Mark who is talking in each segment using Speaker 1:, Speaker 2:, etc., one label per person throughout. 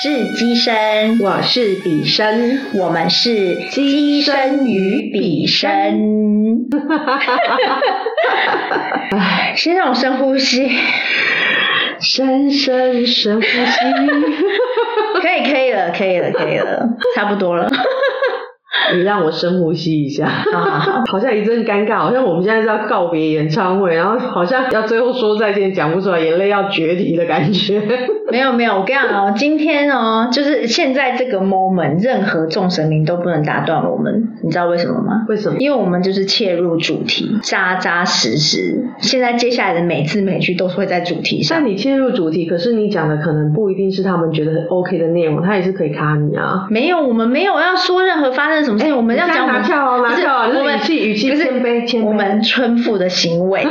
Speaker 1: 是机生，
Speaker 2: 我是笔生，
Speaker 1: 我们是机生与笔生。哎，先让我深呼吸，
Speaker 2: 深深深呼吸。
Speaker 1: 可以，可以了，可以了，可以了，差不多了。
Speaker 2: 你让我深呼吸一下，
Speaker 1: 好好好，
Speaker 2: 好像一阵尴尬，好像我们现在是要告别演唱会，然后好像要最后说再见，讲不出来，眼泪要决堤的感觉。
Speaker 1: 没有没有，我跟你讲哦，今天哦，就是现在这个 moment，任何众神明都不能打断我们，你知道为什么吗？
Speaker 2: 为什么？
Speaker 1: 因为我们就是切入主题，扎扎实实。现在接下来的每字每句都是会在主题上。
Speaker 2: 但你切入主题，可是你讲的可能不一定是他们觉得很 OK 的内容，他也是可以卡你啊。
Speaker 1: 没有，我们没有要说任何发生什么事情，我们要讲我们
Speaker 2: 拿票哦，拿
Speaker 1: 不是我们
Speaker 2: 语气语气
Speaker 1: 不是
Speaker 2: 谦卑谦卑。
Speaker 1: 我们村妇的行为。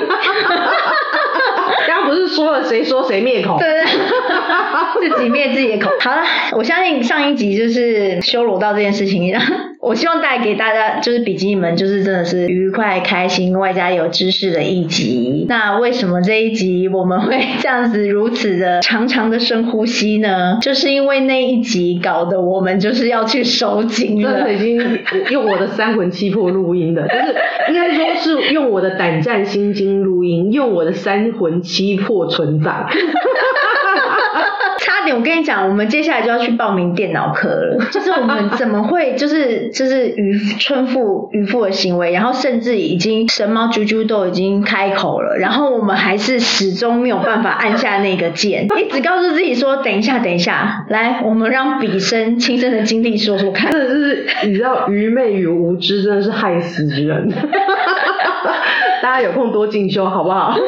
Speaker 2: 刚刚不是说了谁说谁灭口？
Speaker 1: 对对，自己灭自己的口。好了，我相信上一集就是修罗道这件事情，让我希望带给大家就是比基尼们就是真的是愉快开心，外加有知识的一集。那为什么这一集我们会这样子如此的长长的深呼吸呢？就是因为那一集搞得我们就是要去收紧了
Speaker 2: 真的。已经用我的三魂七魄录音的，就是应该说是用我的胆战心惊录音，用我的三魂七魄存档。
Speaker 1: 我跟你讲，我们接下来就要去报名电脑课了。就是我们怎么会，就是就是渔春妇渔夫的行为，然后甚至已经神猫啾啾都已经开口了，然后我们还是始终没有办法按下那个键，一直告诉自己说等一下，等一下，来，我们让笔生亲身的经历说说看。
Speaker 2: 真的是你知道愚昧与无知真的是害死人。大家有空多进修好不好？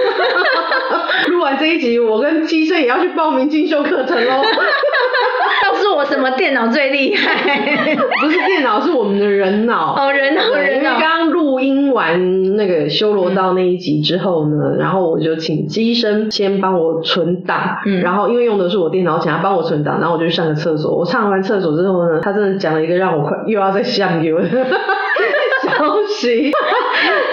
Speaker 2: 这一集，我跟机生也要去报名进修课程喽。
Speaker 1: 告诉我什么电脑最厉害？
Speaker 2: 不是电脑，是我们的人脑。
Speaker 1: 哦，人脑
Speaker 2: 对，因为
Speaker 1: 人脑。
Speaker 2: 刚刚录音完那个修罗道那一集之后呢，然后我就请机身先帮我存档，
Speaker 1: 嗯
Speaker 2: 然后因为用的是我电脑，请他帮我存档，然后我就去上个厕所。我上完厕所之后呢，他真的讲了一个让我快又要再向右的消息，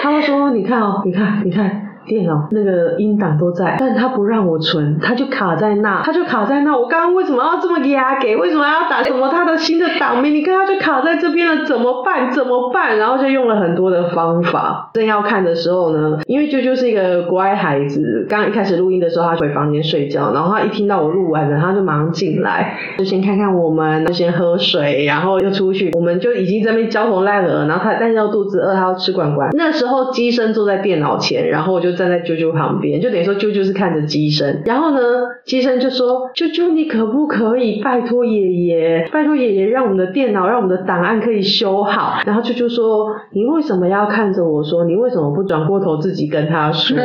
Speaker 2: 他们说：“你看哦，你看，你看。”电脑那个音档都在，但他不让我存，他就卡在那，他就卡在那。我刚刚为什么要这么压给？为什么要打什么他的新的档名？你看他就卡在这边了，怎么办？怎么办？然后就用了很多的方法。正要看的时候呢，因为啾啾是一个乖孩子，刚刚一开始录音的时候，他回房间睡觉，然后他一听到我录完了，他就马上进来，就先看看我们，就先喝水，然后又出去，我们就已经在那边焦头烂额，然后他但是又肚子饿，他要吃管管。那时候机身坐在电脑前，然后我就站在啾啾旁边，就等于说啾啾是看着机身，然后呢，机身就说：“啾啾，你可不可以拜托爷爷，拜托爷爷让我们的电脑，让我们的档案可以修好？”然后啾啾说：“你为什么要看着我说？你为什么不转过头自己跟他说？”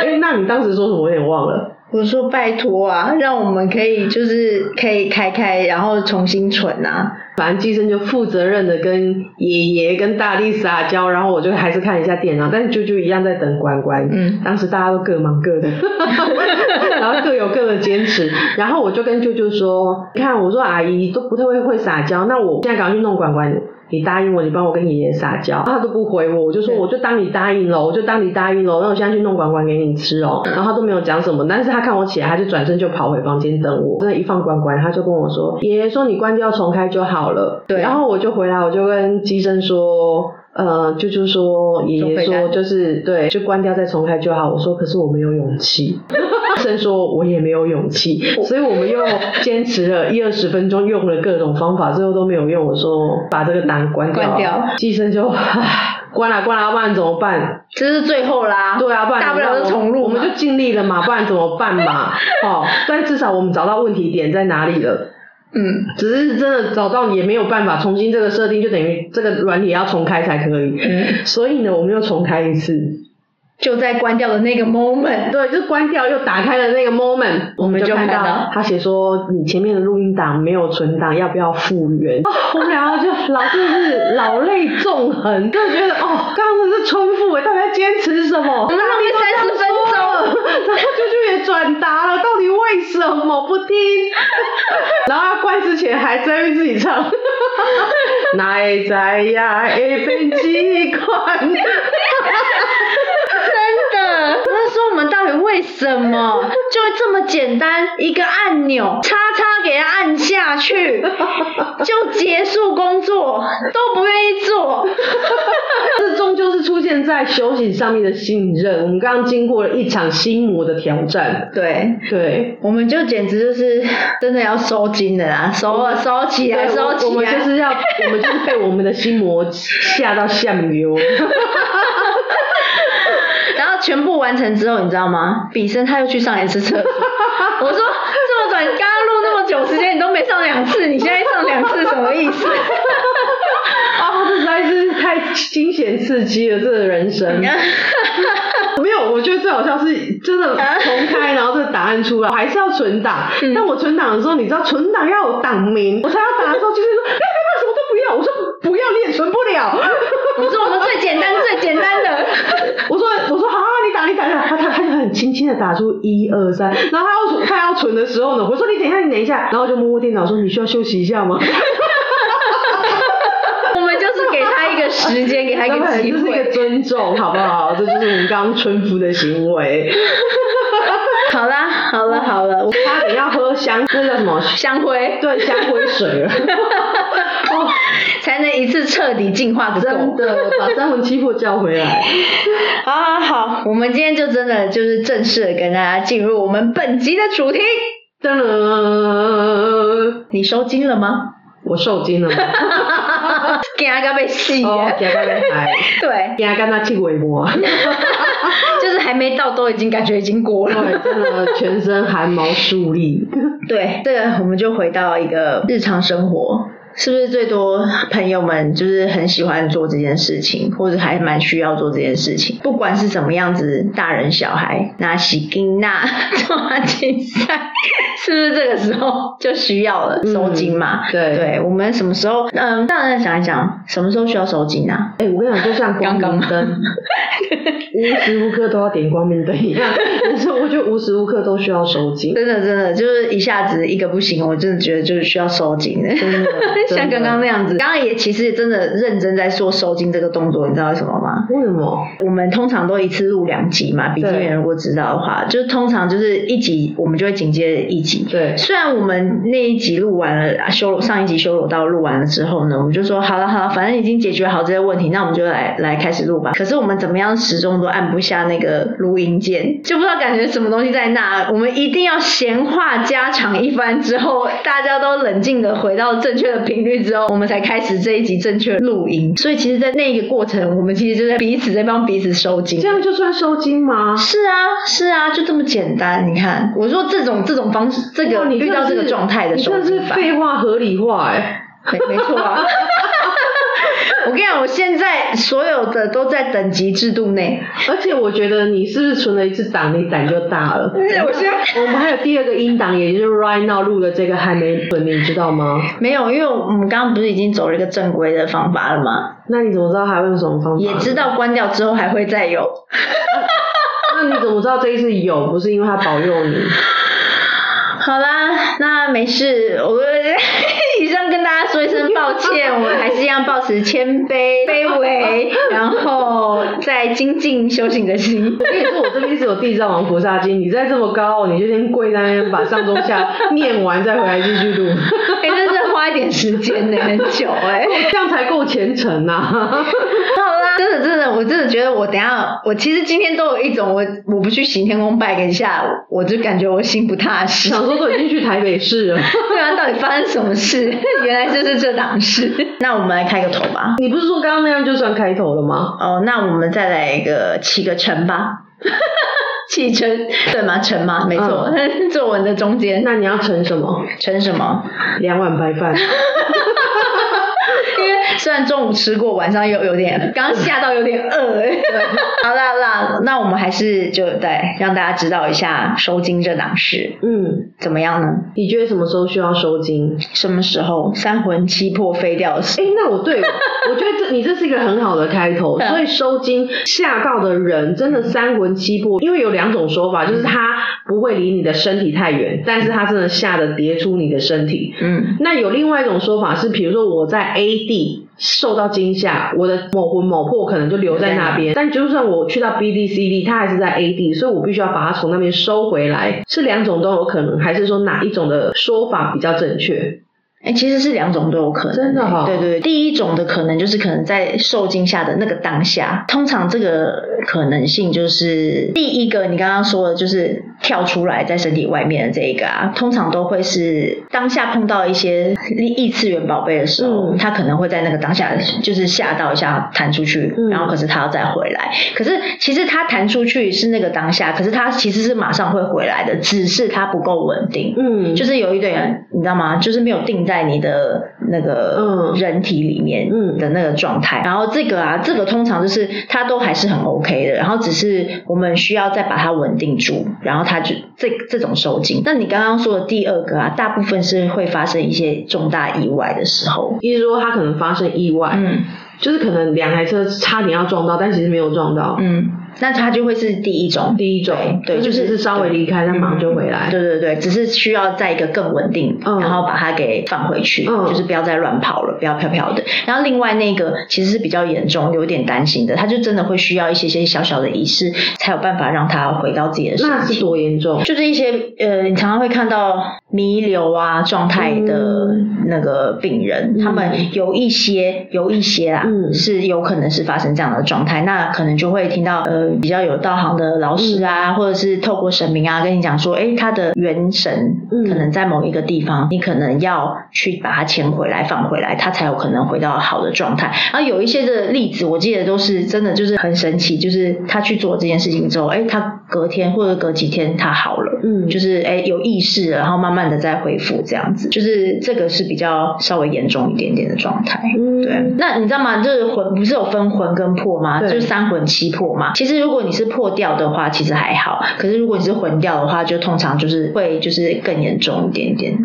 Speaker 2: 哎，那你当时说什么？我有点忘了。
Speaker 1: 我说拜托啊，让我们可以就是可以开开，然后重新存啊。
Speaker 2: 反正计生就负责任的跟爷爷跟大力撒娇，然后我就还是看一下电脑，但是啾啾一样在等关关。
Speaker 1: 嗯
Speaker 2: 当时大家都各忙各的，然后各有各的坚持。然后我就跟啾啾说：“你看，我说阿姨都不太会会撒娇，那我现在赶快去弄关关。”你答应我，你帮我跟爷爷撒娇，他都不回我，我就说我就当你答应了，我就当你答应了，那我现在去弄管管给你吃哦。然后他都没有讲什么，但是他看我起来，他就转身就跑回房间等我。真的，一放管管，他就跟我说，爷爷说你关掉重开就好了。
Speaker 1: 对
Speaker 2: 然后我就回来，我就跟机生说。呃，就就说爷爷说就是对，就关掉再重开就好。我说可是我没有勇气，医生说我也没有勇气，所以我们又坚持了一二十分钟，用了各种方法，最后都没有用。我说把这个档关掉，
Speaker 1: 关掉
Speaker 2: 医生就唉关了关了，要不然怎么办？
Speaker 1: 这是最后啦。
Speaker 2: 对啊，不然
Speaker 1: 大不了就重录
Speaker 2: 我们就尽力了嘛，不然怎么办嘛？哦，但至少我们找到问题点在哪里了。
Speaker 1: 嗯，
Speaker 2: 只是真的找到也没有办法重新这个设定，就等于这个软体要重开才可以。
Speaker 1: 嗯
Speaker 2: 所以呢，我们又重开一次。
Speaker 1: 就在关掉的那个 moment，
Speaker 2: 对，就关掉又打开的那个 moment，我们
Speaker 1: 就
Speaker 2: 就看
Speaker 1: 看到
Speaker 2: 他写说你前面的录音档没有存档，要不要复原？哦、我们两个就老真的是老泪纵横，就觉得哦，刚刚那是春妇哎，到底在坚持什么？我
Speaker 1: 们浪费三十分钟
Speaker 2: 然后就去也转达了，到底为什么不听？然后他关之前还在为自己唱，哪会知呀会变几款？
Speaker 1: 真的，那说我们到底为什么 就这么简单一个按钮，叉叉给它按下去，就结束工作，都不愿意做。
Speaker 2: 这终究是出现在修行上面的信任。我们刚刚经过了一场心魔的挑战，
Speaker 1: 对，
Speaker 2: 对，
Speaker 1: 我们就简直就是真的要收金的啦，收啊收起来，收起来。
Speaker 2: 我们就是要，我们就是被我们的心魔吓到下流。
Speaker 1: 全部完成之后，你知道吗？比生他又去上一次厕所。我说这么短，刚刚录那么久时间，你都没上两次，你现在上两次什么意思？
Speaker 2: 啊，这实在是太惊险刺激了，这个人生。没有，我觉得最好笑是真的重开，然后这个答案出来，我还是要存档。
Speaker 1: 嗯
Speaker 2: 但我存档的时候，你知道存档要有档名，我才要打的时候，就是说，不要不要，什么都不要。我说不要，你也存不了。
Speaker 1: 我说我们最简单最简单的。
Speaker 2: 我说我说好、啊，你打你打打，他他他就很轻轻的打出一二三，然后他要存他要存的时候呢，我说你等一下你等一下，然后我就摸摸电脑说你需要休息一下吗？
Speaker 1: 我们就是给他一个时间，给他一个机
Speaker 2: 这是一个
Speaker 1: 会。
Speaker 2: 尊重，好不好？这就是我们刚刚村夫的行为。
Speaker 1: 好啦，好了，好了，我
Speaker 2: 差点要喝香，那叫什么？
Speaker 1: 香灰
Speaker 2: 对，香灰水了。哦，
Speaker 1: 才能一次彻底净化个够。
Speaker 2: 真的把三魂七魄叫回来。
Speaker 1: 好 好好，我们今天就真的就是正式的跟大家进入我们本集的主题。
Speaker 2: 噔噔，
Speaker 1: 你收金了吗？
Speaker 2: 我受 惊了吗？
Speaker 1: 给他被戏
Speaker 2: 哦，
Speaker 1: 耶。
Speaker 2: 惊到要嗨，
Speaker 1: 对，
Speaker 2: 惊到他气尾膜。
Speaker 1: 就是还没到，都已经感觉已经过了。
Speaker 2: 对，真的全身汗毛竖立。
Speaker 1: 对，这个我们就回到一个日常生活，是不是最多朋友们就是很喜欢做这件事情，或者还蛮需要做这件事情？不管是什么样子，大人小孩拿洗 金那抓竞赛，是不是这个时候就需要了收金嘛？
Speaker 2: 对
Speaker 1: 对，我们什么时候？嗯，当然想一想，什么时候需要收金啊？
Speaker 2: 哎、我跟你讲，就像光
Speaker 1: 刚刚
Speaker 2: 明灯，无时无刻都要点光明灯一样，但是我觉得无时无刻都需要收金。
Speaker 1: 真的真的就是一下子一个不行，我真的觉得就是需要收紧的。
Speaker 2: 真的
Speaker 1: 像刚刚那样子，刚刚也其实真的认真在做收金这个动作，你知道为什么吗？
Speaker 2: 为什么？
Speaker 1: 我们通常都一次录两集嘛，笔记员如果知道的话，就通常就是一集我们就会紧接着一集。
Speaker 2: 对，
Speaker 1: 虽然我们那一集录完了，啊修罗上一集修罗道录完了之后呢，我们就说好了好了，反正已经解决好这些问题，那我们就来来开始录吧。可是我们怎么样始终都按不下那个录音键，就不知道感觉什么东西在那。我们一定要闲话家常一番之后，大家都冷静的回到正确的频率之后，我们才开始这一集正确录音。所以其实，在那个过程，我们其实就在彼此在帮彼此收金。
Speaker 2: 这样就算收金吗？
Speaker 1: 是啊，是啊，就这么简单。你看，我说这种这种方式，这个遇到这个状态的
Speaker 2: 你这是
Speaker 1: 收紧法，
Speaker 2: 废话合理化哎、
Speaker 1: 没没错啊。我跟你讲，我现在所有的都在等级制度内。
Speaker 2: 而且我觉得你是不是存了一次档，你胆就大了。
Speaker 1: 我现在
Speaker 2: 我们还有第二个音档，也就是 right now 录的这个还没存，你知道吗？
Speaker 1: 没有，因为我们刚刚不是已经走了一个正规的方法了吗？
Speaker 2: 那你怎么知道还会用什么方法？
Speaker 1: 也知。道关掉之后还会再有。
Speaker 2: 那你怎么知道这一次有？不是因为他保佑你？
Speaker 1: 好啦，那没事，我跟大家说一声抱歉，我们还是一样保持谦卑、卑微，然后再精进修行的心。
Speaker 2: 我跟你说，我这边是有地藏王菩萨经，你再这么高傲，你就先跪在那边把上中下念完，再回来继续录，
Speaker 1: 花一点时间呢，很久哎、
Speaker 2: 这样才够虔诚呐、
Speaker 1: 好啦，真的真的，我真的觉得我等一下，我其实今天都有一种我我不去行天宫拜个一下，我就感觉我心不踏实。
Speaker 2: 想说都已经去台北市了，
Speaker 1: 对啊，到底发生什么事？原来就是这档事。那我们来开个头吧。
Speaker 2: 你不是说刚刚那样就算开头了吗？
Speaker 1: 哦，那我们再来一个起个程吧。起承对吗？承吗？没错，作文的中间
Speaker 2: 那你要盛什么？
Speaker 1: 承什么？
Speaker 2: 两碗白饭。
Speaker 1: 虽然中午吃过，晚上又有点，刚刚吓到有点饿哎。好啦好啦，那我们还是就对让大家知道一下收金这档事，
Speaker 2: 嗯，
Speaker 1: 怎么样呢？
Speaker 2: 你觉得什么时候需要收金？
Speaker 1: 什么时候三魂七魄飞掉的时
Speaker 2: 哎，那我对，我觉得这你这是一个很好的开头。
Speaker 1: 嗯
Speaker 2: 所以收金吓到的人真的三魂七魄，因为有两种说法，就是他不会离你的身体太远，但是他真的吓得跌出你的身体。
Speaker 1: 嗯
Speaker 2: 那有另外一种说法是，比如说我在 A 地受到惊吓，我的某魂某魄可能就留在那边，但就算我去到 B D C D，它还是在 A D，，所以我必须要把它从那边收回来。是两种都有可能，还是说哪一种的说法比较正确？
Speaker 1: 哎、其实是两种都有可能、
Speaker 2: 真的哦
Speaker 1: 对对对，第一种的可能就是可能在受惊吓的那个当下，通常这个可能性就是第一个你刚刚说的，就是跳出来在身体外面的这一个啊，通常都会是当下碰到一些异 异次元宝贝的时候，
Speaker 2: 嗯
Speaker 1: 他可能会在那个当下就是吓到一下弹出去，
Speaker 2: 嗯
Speaker 1: 然后可是他要再回来，可是其实他弹出去是那个当下，可是他其实是马上会回来的，只是他不够稳定。
Speaker 2: 嗯，
Speaker 1: 就是有一点，你知道吗？就是没有定在你的那个
Speaker 2: 嗯
Speaker 1: 人体里面
Speaker 2: 嗯
Speaker 1: 的那个状态。然后这个啊，这个通常就是它都还是很 OK 的，然后只是我们需要再把它稳定住，然后它就这这种收紧。那你刚刚说的第二个啊，大部分是会发生一些重大意外的时候。
Speaker 2: 意思说他可能发生意外，
Speaker 1: 嗯
Speaker 2: 就是可能两台车差点要撞到，但其实没有撞到。
Speaker 1: 嗯，那他就会是第一种。
Speaker 2: 第一种，
Speaker 1: 对，
Speaker 2: 就
Speaker 1: 就是
Speaker 2: 是稍微离开，但马上就回来。
Speaker 1: 对对对，只是需要在一个更稳定，
Speaker 2: 嗯
Speaker 1: 然后把它给放回去，
Speaker 2: 嗯
Speaker 1: 就是不要再乱跑了，不要飘飘的。然后另外那个其实是比较严重，有点担心的，他就真的会需要一些些小小的仪式，才有办法让他回到自己的身
Speaker 2: 那是。多严重？
Speaker 1: 就是一些呃，你常常会看到弥留啊状态的那个病人，
Speaker 2: 嗯。
Speaker 1: 他们有一些有一些啦，
Speaker 2: 嗯。
Speaker 1: 是有可能是发生这样的状态，那可能就会听到呃比较有道行的老师啊，或者是透过神明啊跟你讲说，哎，他的元神
Speaker 2: 嗯。
Speaker 1: 可能在某一个地方，你可能要去把它牵回来放回来，他才有可能回到好的状态。然后有一些的例子，我记得都是真的就是很神奇，就是他去做这件事情之后，哎，他隔天或者隔几天他好了。
Speaker 2: 嗯，
Speaker 1: 就是哎有意识了，然后慢慢的再恢复这样子，就是这个是比较稍微严重一点点的状态。
Speaker 2: 嗯
Speaker 1: 对，那你知道吗？就是魂不是有分魂跟魄吗？就是三魂七魄嘛。其实如果你是破掉的话，其实还好；可是如果你是魂掉的话，就通常就是会就是更严重一点点。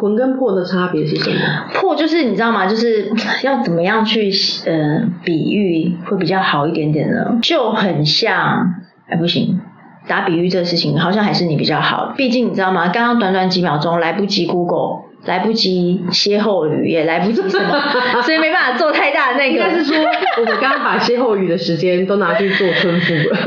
Speaker 2: 魂跟魄的差别是什么？
Speaker 1: 魄就是你知道吗？就是要怎么样去呃比喻会比较好一点点呢？就很像，哎不行。打比喻这个事情好像还是你比较好，毕竟你知道吗？刚刚短短几秒钟来不及 Google，来不及歇后语，也来不及什么，所以没办法做太大的那个。
Speaker 2: 应该是说，我们刚刚把歇后语的时间都拿去做春服了。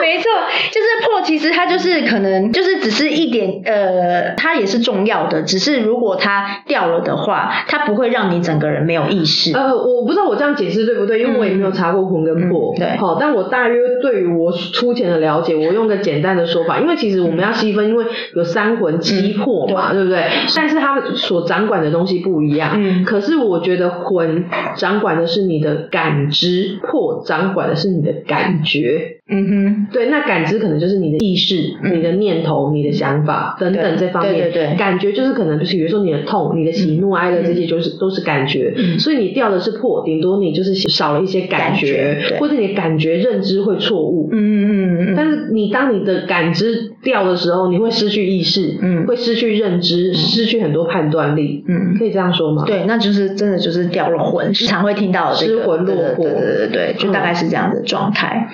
Speaker 1: 没错，就是破，其实它就是可能就是只是一点，呃，它也是重要的，只是如果它掉了的话，它不会让你整个人没有意识。
Speaker 2: 呃，我不知道我这样解释对不对，因为我也没有查过魂跟魄。
Speaker 1: 嗯对
Speaker 2: 好，但我大约对于我粗浅的了解，我用个简单的说法，因为其实我们要细分，因为有三魂七魄嘛，对不对？但是它所掌管的东西不一样。
Speaker 1: 嗯
Speaker 2: 可是我觉得魂掌管的是你的感知，魄掌管的是你的感觉。
Speaker 1: 嗯哼，
Speaker 2: 对，那感知可能就是你的意识、
Speaker 1: 嗯
Speaker 2: 你的念头、你的想法等等这方面。
Speaker 1: 对对对
Speaker 2: 感觉就是可能就是比如说你的痛、你的喜怒哀乐这些，就是、都是感觉。
Speaker 1: 嗯
Speaker 2: 所以你掉的是破，顶多你就是少了一些感觉，或者你的感觉认知会错误。
Speaker 1: 嗯嗯嗯嗯，
Speaker 2: 但是你当你的感知掉的时候，你会失去意识，
Speaker 1: 嗯
Speaker 2: 会失去认知，失去很多判断力。
Speaker 1: 嗯
Speaker 2: 可以这样说吗？
Speaker 1: 对，那就是真的就是掉了魂，常会听到这个
Speaker 2: 失魂落魄
Speaker 1: 对对对，就大概是这样的状态。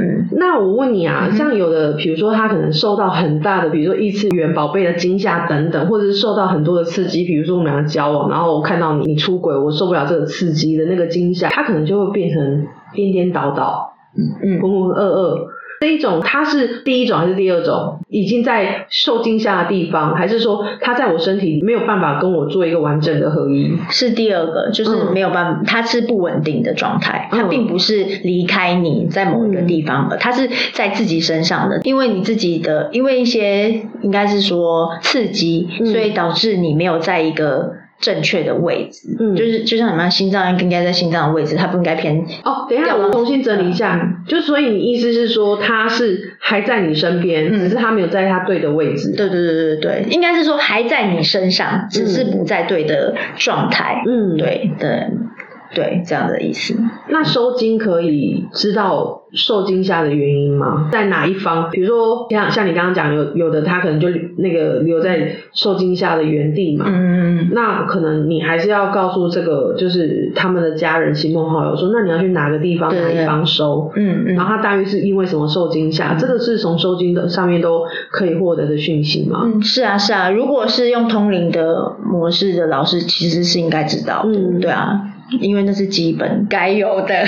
Speaker 1: 嗯
Speaker 2: 那我问你啊，像有的，比如说他可能受到很大的，比如说异次元宝贝的惊吓等等，或者是受到很多的刺激，比如说我们两个交往，然后我看到你你出轨，我受不了这个刺激的那个惊吓，他可能就会变成颠颠倒倒、
Speaker 1: 嗯
Speaker 2: 浑浑噩噩。这一种，它是第一种还是第二种？已经在受惊吓的地方，还是说它在我身体没有办法跟我做一个完整的合一？
Speaker 1: 是第二个，就是
Speaker 2: 嗯
Speaker 1: 没有办法，它是不稳定的状态，它
Speaker 2: 嗯
Speaker 1: 并不是离开你在某一个地方，它是在自己身上的，因为你自己的，因为一些应该是说刺激，
Speaker 2: 嗯
Speaker 1: 所以导致你没有在一个正确的位置，
Speaker 2: 嗯
Speaker 1: 就是就像你们心脏应该在心脏的位置，它不应该偏。
Speaker 2: 哦，等一下，我重新整理一下，
Speaker 1: 嗯
Speaker 2: 就所以你意思是说他是还在你身边，
Speaker 1: 嗯
Speaker 2: 只是他没有在他对的位置。
Speaker 1: 对对对对对，应该是说还在你身上，只是不在对的状态。
Speaker 2: 嗯，。
Speaker 1: 对的，对这样的意思。
Speaker 2: 那收金可以知道受惊吓的原因吗？在哪一方？比如说像像你刚刚讲，有有的他可能就那个留在受惊吓的原地嘛。
Speaker 1: 嗯嗯，
Speaker 2: 那可能你还是要告诉这个，就是他们的家人、亲朋好友说，那你要去哪个地方、哪一方收。
Speaker 1: 嗯嗯
Speaker 2: 然后他大约是因为什么受惊吓？这个是从收惊的上面都可以获得的讯息吗？
Speaker 1: 嗯，是啊是啊，如果是用通灵的模式的老师，其实是应该知道的。
Speaker 2: 嗯
Speaker 1: 对啊，因为那是基本该有的。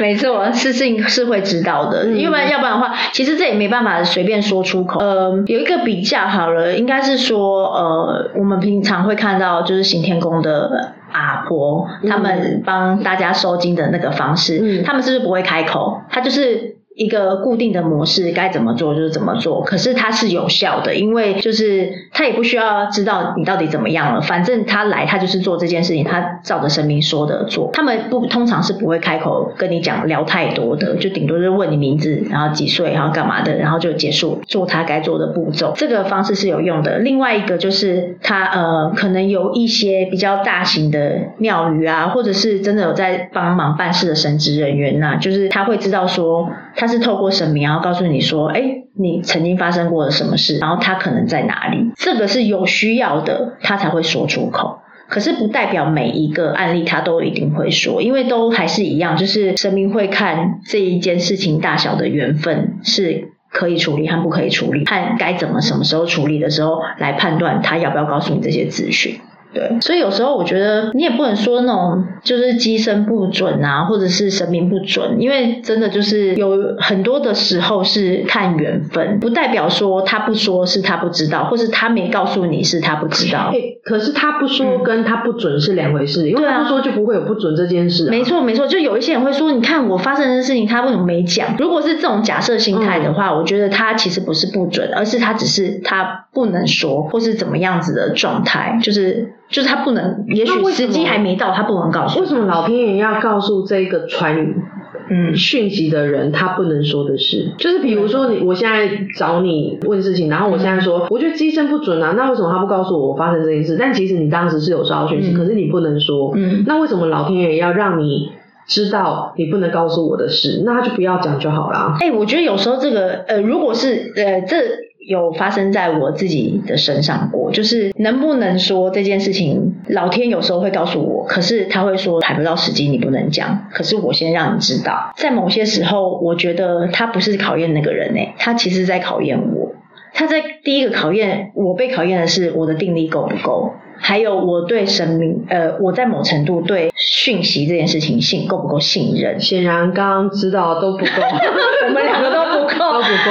Speaker 1: 没错，是是是会知道的，
Speaker 2: 嗯
Speaker 1: 因为要不然的话，其实这也没办法随便说出口。呃，有一个比较好了，应该是说，呃，我们平常会看到就是行天宫的阿婆，他们帮大家收金的那个方式，
Speaker 2: 嗯
Speaker 1: 他们是不是不会开口？他就是一个固定的模式，该怎么做就是怎么做。可是它是有效的，因为就是他也不需要知道你到底怎么样了，反正他来他就是做这件事情，他照着神明说的做。他们不通常是不会开口跟你讲聊太多的，就顶多是问你名字，然后几岁，然后干嘛的，然后就结束，做他该做的步骤。这个方式是有用的。另外一个就是他呃，可能有一些比较大型的庙宇啊，或者是真的有在帮忙办事的神职人员呐、就是他会知道说他是透过神明，然后告诉你说，哎，你曾经发生过的什么事，然后他可能在哪里，这个是有需要的，他才会说出口。可是不代表每一个案例他都一定会说，因为都还是一样，就是神明会看这一件事情大小的缘分是可以处理和不可以处理，看该怎么什么时候处理的时候来判断他要不要告诉你这些资讯。对，所以有时候我觉得你也不能说那种就是机身不准啊，或者是神明不准，因为真的就是有很多的时候是看缘分，不代表说他不说是他不知道，或是他没告诉你是他不知道
Speaker 2: 哎。可是他不说跟他不准是两回事，因为他不说就不会有不准这件事、啊。
Speaker 1: 没错，没错，就有一些人会说，你看我发生的事情，他为什么没讲？如果是这种假设心态的话，我觉得他其实不是不准，而是他只是他不能说，或是怎么样子的状态，就是就是他不能，也许时机还没到，他不能告诉你。
Speaker 2: 为什么老天爷要告诉这个传
Speaker 1: 嗯
Speaker 2: 讯息的人他不能说的事？就是比如说你，我现在找你问事情，然后我现在说，我觉得机身不准啊，那为什么他不告诉我我发生这件事？但其实你当时是有收到讯息，
Speaker 1: 嗯
Speaker 2: 可是你不能说，
Speaker 1: 嗯
Speaker 2: 那为什么老天爷要让你知道你不能告诉我的事？那他就不要讲就好啦。
Speaker 1: 哎、我觉得有时候这个呃，如果是呃这。有发生在我自己的身上过，就是能不能说这件事情，老天有时候会告诉我，可是他会说还不到时机，你不能讲。可是我先让你知道，在某些时候，我觉得他不是考验那个人诶、他其实在考验我。他在第一个考验我被考验的是我的定力够不够，还有我对神明呃，我在某程度对讯息这件事情信够不够信任。
Speaker 2: 显然刚刚知道都不够，
Speaker 1: 我们两个都不够
Speaker 2: 都不够。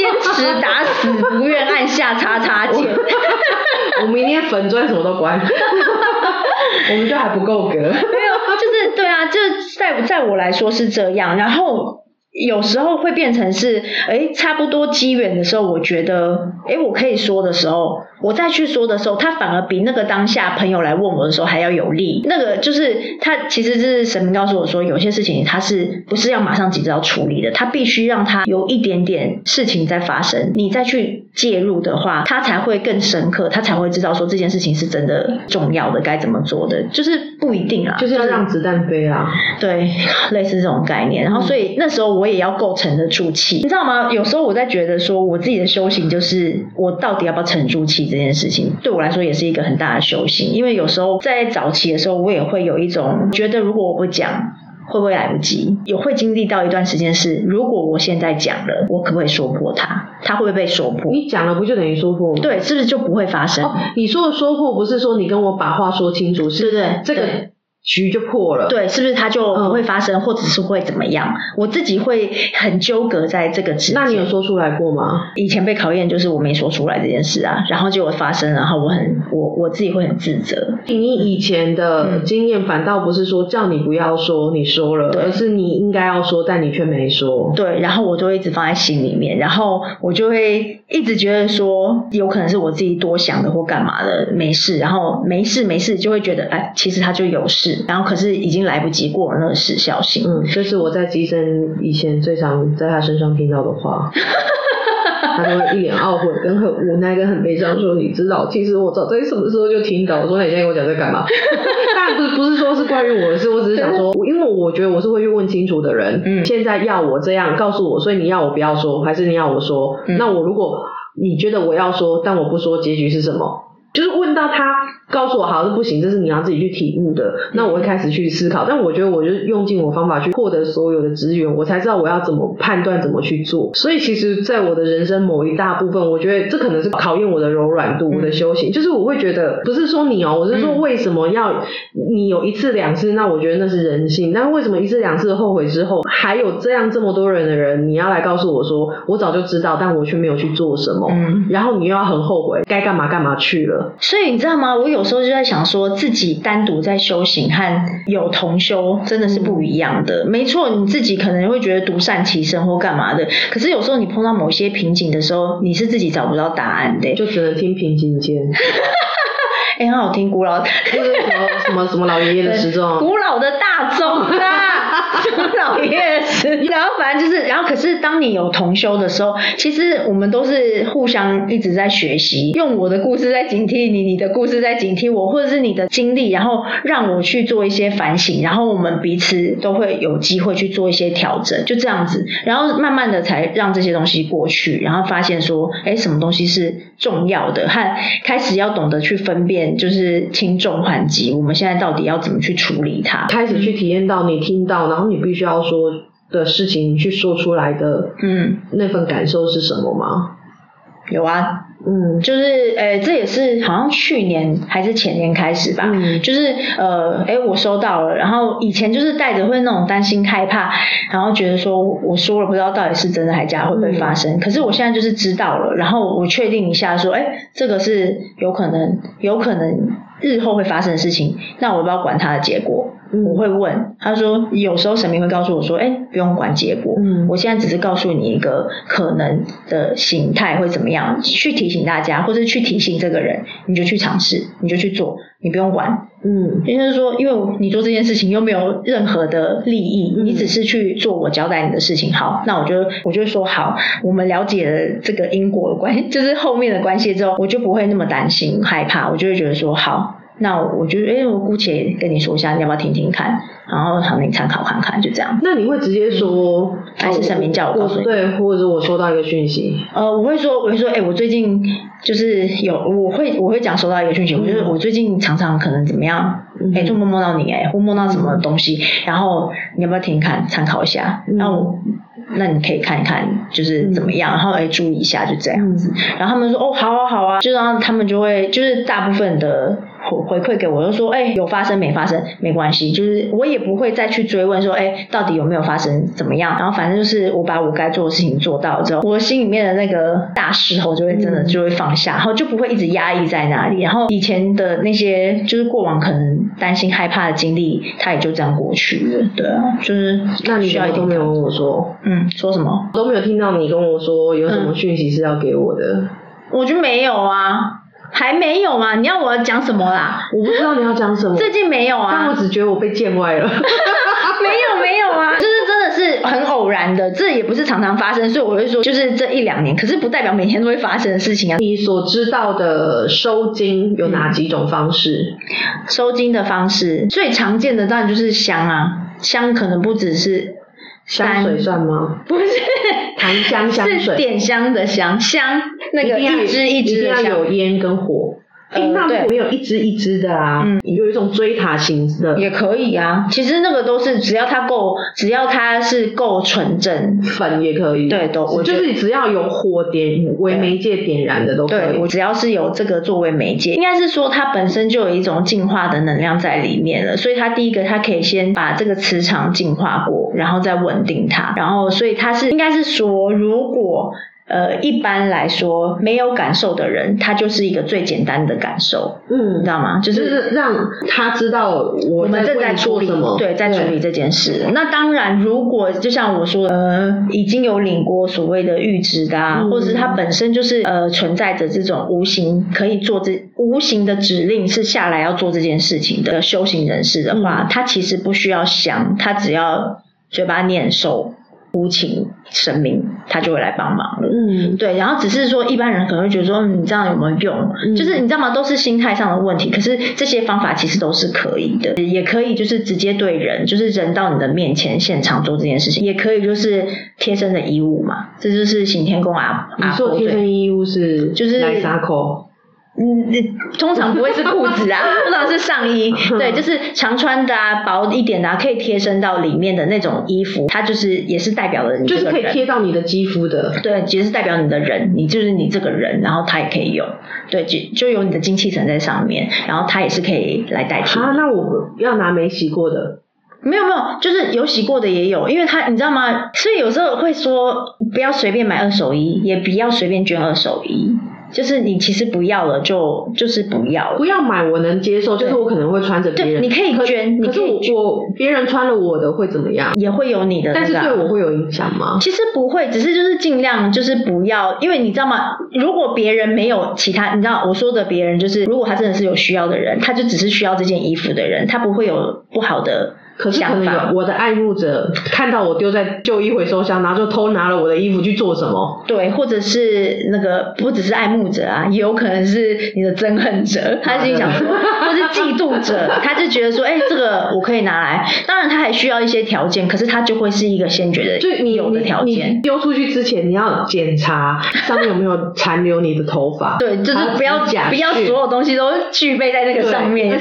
Speaker 1: 坚持打死不愿按下叉叉键。
Speaker 2: 我明天粉钻什么都关，我们就还不够格。
Speaker 1: 没有，就是对啊，就是在在我来说是这样，然后。有时候会变成是，哎，差不多机缘的时候，我觉得，哎，我可以说的时候，我再去说的时候，他反而比那个当下朋友来问我的时候还要有利。那个就是他其实是神明告诉我说，有些事情他是不是要马上急着要处理的，他必须让他有一点点事情在发生，你再去介入的话，他才会更深刻，他才会知道说这件事情是真的重要的，该怎么做的，就是不一定啊，
Speaker 2: 就是要让子弹飞啊！
Speaker 1: 对，类似这种概念。然后，所以那时候我也要够沉得住气，你知道吗？有时候我在觉得说，我自己的修行就是我到底要不要沉住气这件事情，对我来说也是一个很大的修行。因为有时候在早期的时候，我也会有一种觉得，如果我不讲。会不会来不及？也会经历到一段时间是，如果我现在讲了，我可不可以说破它？它会不会被说破？
Speaker 2: 你讲了不就等于说破吗？
Speaker 1: 对，是不是就不会发生？
Speaker 2: 哦，你说的说破不是说你跟我把话说清楚，是
Speaker 1: 对对
Speaker 2: 这个
Speaker 1: 对
Speaker 2: 局就破了。
Speaker 1: 对，是不是它就不会发生，或者是会怎么样？我自己会很纠葛在这个。
Speaker 2: 那你有说出来过吗？
Speaker 1: 以前被考验就是我没说出来这件事啊，然后结果发生，然后我很我我自己会很自责。
Speaker 2: 你以前的经验反倒不是说叫你不要说，你说了，而是你应该要说，但你却没说。
Speaker 1: 对，然后我就会一直放在心里面，然后我就会一直觉得说，有可能是我自己多想的或干嘛的，没事，然后没事没事，就会觉得哎，其实他就有事，然后可是已经来不及过了那个时效性。
Speaker 2: 嗯，这是我在机身以前最常在他身上听到的话。他都会一脸懊悔、跟很无奈、跟很悲伤说：“你知道，其实我早在什么时候就听到。”我说：“那你现在跟我讲在干嘛？”当然不是，不是说是关于我的事，我只是想说，因为我觉得我是会去问清楚的人。
Speaker 1: 嗯
Speaker 2: 现在要我这样告诉我，所以你要我不要说，还是你要我说？
Speaker 1: 嗯
Speaker 2: 那我如果你觉得我要说，但我不说，结局是什么？就是问到他告诉我好是不行，这是你要自己去体悟的。那我会开始去思考，但我觉得我就用尽我方法去获得所有的资源，我才知道我要怎么判断，怎么去做。所以其实，在我的人生某一大部分，我觉得这可能是考验我的柔软度，我的修行。就是我会觉得，不是说你哦，我是说为什么要你有一次两次，那我觉得那是人性。但为什么一次两次后悔之后，还有这样这么多人的人，你要来告诉我说，我早就知道，但我却没有去做什么，
Speaker 1: 嗯
Speaker 2: 然后你又要很后悔，该干嘛干嘛去了。
Speaker 1: 所以你知道吗？我有时候就在想说，自己单独在修行和有同修真的是不一样的。没错，你自己可能会觉得独善其身或干嘛的，可是有时候你碰到某些瓶颈的时候，你是自己找不到答案的。
Speaker 2: 就只能听瓶颈间，
Speaker 1: 哎、很好听，古老，
Speaker 2: 就 是什么什么什么老爷爷的时钟，
Speaker 1: 古老的大钟啊，老爷子，然后反正就是，然后可是当你有同修的时候，其实我们都是互相一直在学习，用我的故事在警惕你，你的故事在警惕我，或者是你的经历，然后让我去做一些反省，然后我们彼此都会有机会去做一些调整，就这样子，然后慢慢的才让这些东西过去，然后发现说，哎，什么东西是重要的，和开始要懂得去分辨，就是轻重缓急，我们现在到底要怎么去处理它。
Speaker 2: 开始去体验到你听到，然后你必须要说的事情，你去说出来的
Speaker 1: 嗯，
Speaker 2: 那份感受是什么吗？
Speaker 1: 有啊，
Speaker 2: 嗯。
Speaker 1: 就是呃，这也是好像去年还是前年开始吧，
Speaker 2: 嗯。
Speaker 1: 就是呃，哎，我收到了，然后以前就是带着会那种担心害怕，然后觉得说我说了不知道到底是真的还假会不会发生，可是我现在就是知道了，然后我确定一下说，哎，这个是有可能有可能日后会发生的事情，那我不要管它的结果。
Speaker 2: 嗯
Speaker 1: 我会问，他说有时候神明会告诉我说，哎，不用管结果，
Speaker 2: 嗯
Speaker 1: 我现在只是告诉你一个可能的形态会怎么样，去提醒大家，或者去提醒这个人，你就去尝试，你就去做，你不用管。
Speaker 2: 嗯
Speaker 1: 也就是说，因为你做这件事情又没有任何的利益，
Speaker 2: 嗯
Speaker 1: 你只是去做我交代你的事情。好，那我就我就说好，我们了解了这个因果的关系，就是后面的关系之后，我就不会那么担心害怕，我就会觉得说好。那我就哎，我姑且跟你说一下，你要不要听听看？然后好，你参考看看，就这样。
Speaker 2: 那你会直接说，
Speaker 1: 还是神明叫我告诉你
Speaker 2: 对，或者我收到一个讯息，
Speaker 1: 呃，我会说，我会说，哎、我最近就是有，我会我会讲收到一个讯息，我就是我最近常常可能怎么样，
Speaker 2: 嗯
Speaker 1: 哎、做梦梦到你、哎，或梦到什么东西，然后你要不要听听看，参考一下？
Speaker 2: 嗯
Speaker 1: 然后我那你可以看一看，就是怎么样，然后哎、注意一下，就这样子。然后他们说，哦，好啊，好啊，就然后他们就会就是大部分的回回馈给我，就说，哎、有发生没发生没关系，就是我也不会再去追问说，哎、到底有没有发生怎么样？然后反正就是我把我该做的事情做到之后，我心里面的那个大石头就会真的
Speaker 2: 嗯
Speaker 1: 就会放下，然后就不会一直压抑在那里。然后以前的那些就是过往可能担心害怕的经历，它也就这样过去了。对啊，就是
Speaker 2: 那你
Speaker 1: 需要一点
Speaker 2: 怎么都没有
Speaker 1: 调整
Speaker 2: 跟我说，
Speaker 1: 嗯，说什么？
Speaker 2: 都没有听到你跟我说有什么
Speaker 1: 嗯
Speaker 2: 讯息是要给我的，
Speaker 1: 我就没有啊，还没有啊。你要我讲什么啦？
Speaker 2: 我不知道你要讲什么，
Speaker 1: 最近没有啊。
Speaker 2: 但我只觉得我被见外了。
Speaker 1: 没有没有啊，就是真的是很偶然的，这也不是常常发生，所以我会说就是这一两年，可是不代表每天都会发生的事情啊。
Speaker 2: 你所知道的收金有哪几种方式？
Speaker 1: 收金的方式最常见的当然就是香啊，香可能不只是
Speaker 2: 香水算吗？
Speaker 1: 不是
Speaker 2: 檀香香
Speaker 1: 是
Speaker 2: 水，
Speaker 1: 点香的香，香那个
Speaker 2: 一支
Speaker 1: 一支的香
Speaker 2: 一定要有烟跟火。哎、那没有一只一只的啊，
Speaker 1: 嗯。
Speaker 2: 有一种锥塔型的。
Speaker 1: 也可以啊。其实那个都是只要它够，只要它是够纯正，
Speaker 2: 粉也可以，
Speaker 1: 对都我
Speaker 2: 就是只要有火点为媒介点燃的都可以。
Speaker 1: 对我只要是有这个作为媒介，应该是说它本身就有一种净化的能量在里面了，所以它第一个它可以先把这个磁场净化过，然后再稳定它，然后所以它是应该是说，如果呃一般来说没有感受的人，他就是一个最简单的感受，嗯你
Speaker 2: 嗯
Speaker 1: 知，道吗？就
Speaker 2: 就是是让他知道我
Speaker 1: 我们正在处理
Speaker 2: 做什么，，
Speaker 1: 对，在处理这件事。那当然，如果就像我说的，呃，已经有领过所谓的预知的啊，
Speaker 2: 嗯
Speaker 1: 或者是他本身就是呃存在着这种无形可以做这无形的指令是下来要做这件事情的修行人士的话，
Speaker 2: 嗯
Speaker 1: 他其实不需要想，他只要嘴巴念受。呼请神明，他就会来帮忙了。
Speaker 2: 嗯，
Speaker 1: 对，然后只是说一般人可能会觉得说，嗯你这样有没有用？
Speaker 2: 嗯
Speaker 1: 就是你知道吗？都是心态上的问题。可是这些方法其实都是可以的，也可以就是直接对人，就是人到你的面前现场做这件事情，也可以就是贴身的衣物嘛，这就是行天宫啊
Speaker 2: 你。说贴身衣物是
Speaker 1: 就是
Speaker 2: 来撒口，
Speaker 1: 嗯，通常不会是裤子啊，通常是上衣，对，就是常穿的啊，薄一点的啊，可以贴身到里面的那种衣服，它就是也是代表了你
Speaker 2: 就是可以。贴到你的肌肤的。
Speaker 1: 对，其实是代表你的人，你就是你这个人，然后它也可以用，对，就就有你的精气神在上面，然后它也是可以来代替。
Speaker 2: 啊，那我要拿没洗过的，
Speaker 1: 没有没有，就是有洗过的也有，因为他你知道吗？所以有时候会说不要随便买二手衣，也不要随便捐二手衣，就是你其实不要了就就是不要了
Speaker 2: 不。要买我能接受，就是我可能会穿着别人，
Speaker 1: 对你可以捐你
Speaker 2: 可是我我别人穿了我的会怎么样？
Speaker 1: 也会有你的、那
Speaker 2: 但是对我会有影响吗？
Speaker 1: 其实不会，只是就是尽量就是不要，因为你知道吗？如果别人没有其他，你知道我说的别人就是，如果他真的是有需要的人，他就只是需要这件衣服的人，他不会有不好的
Speaker 2: 可是可能。有我的爱慕者看到我丢在旧衣回收箱，然后就偷拿了我的衣服去做什么？
Speaker 1: 对，或者是那个不只是爱慕者啊，也有可能是你的憎恨者，他心想说，或是嫉妒者，他就觉得说，哎、这个我可以拿来。当然，他还需要一些条件，可是他就会是一个先决的
Speaker 2: 就你
Speaker 1: 有的条件。
Speaker 2: 丢出去之前，你要检查上面有没有残留你的头发。
Speaker 1: 对，就是不要
Speaker 2: 假
Speaker 1: 不要所有东西都具备在那个上面。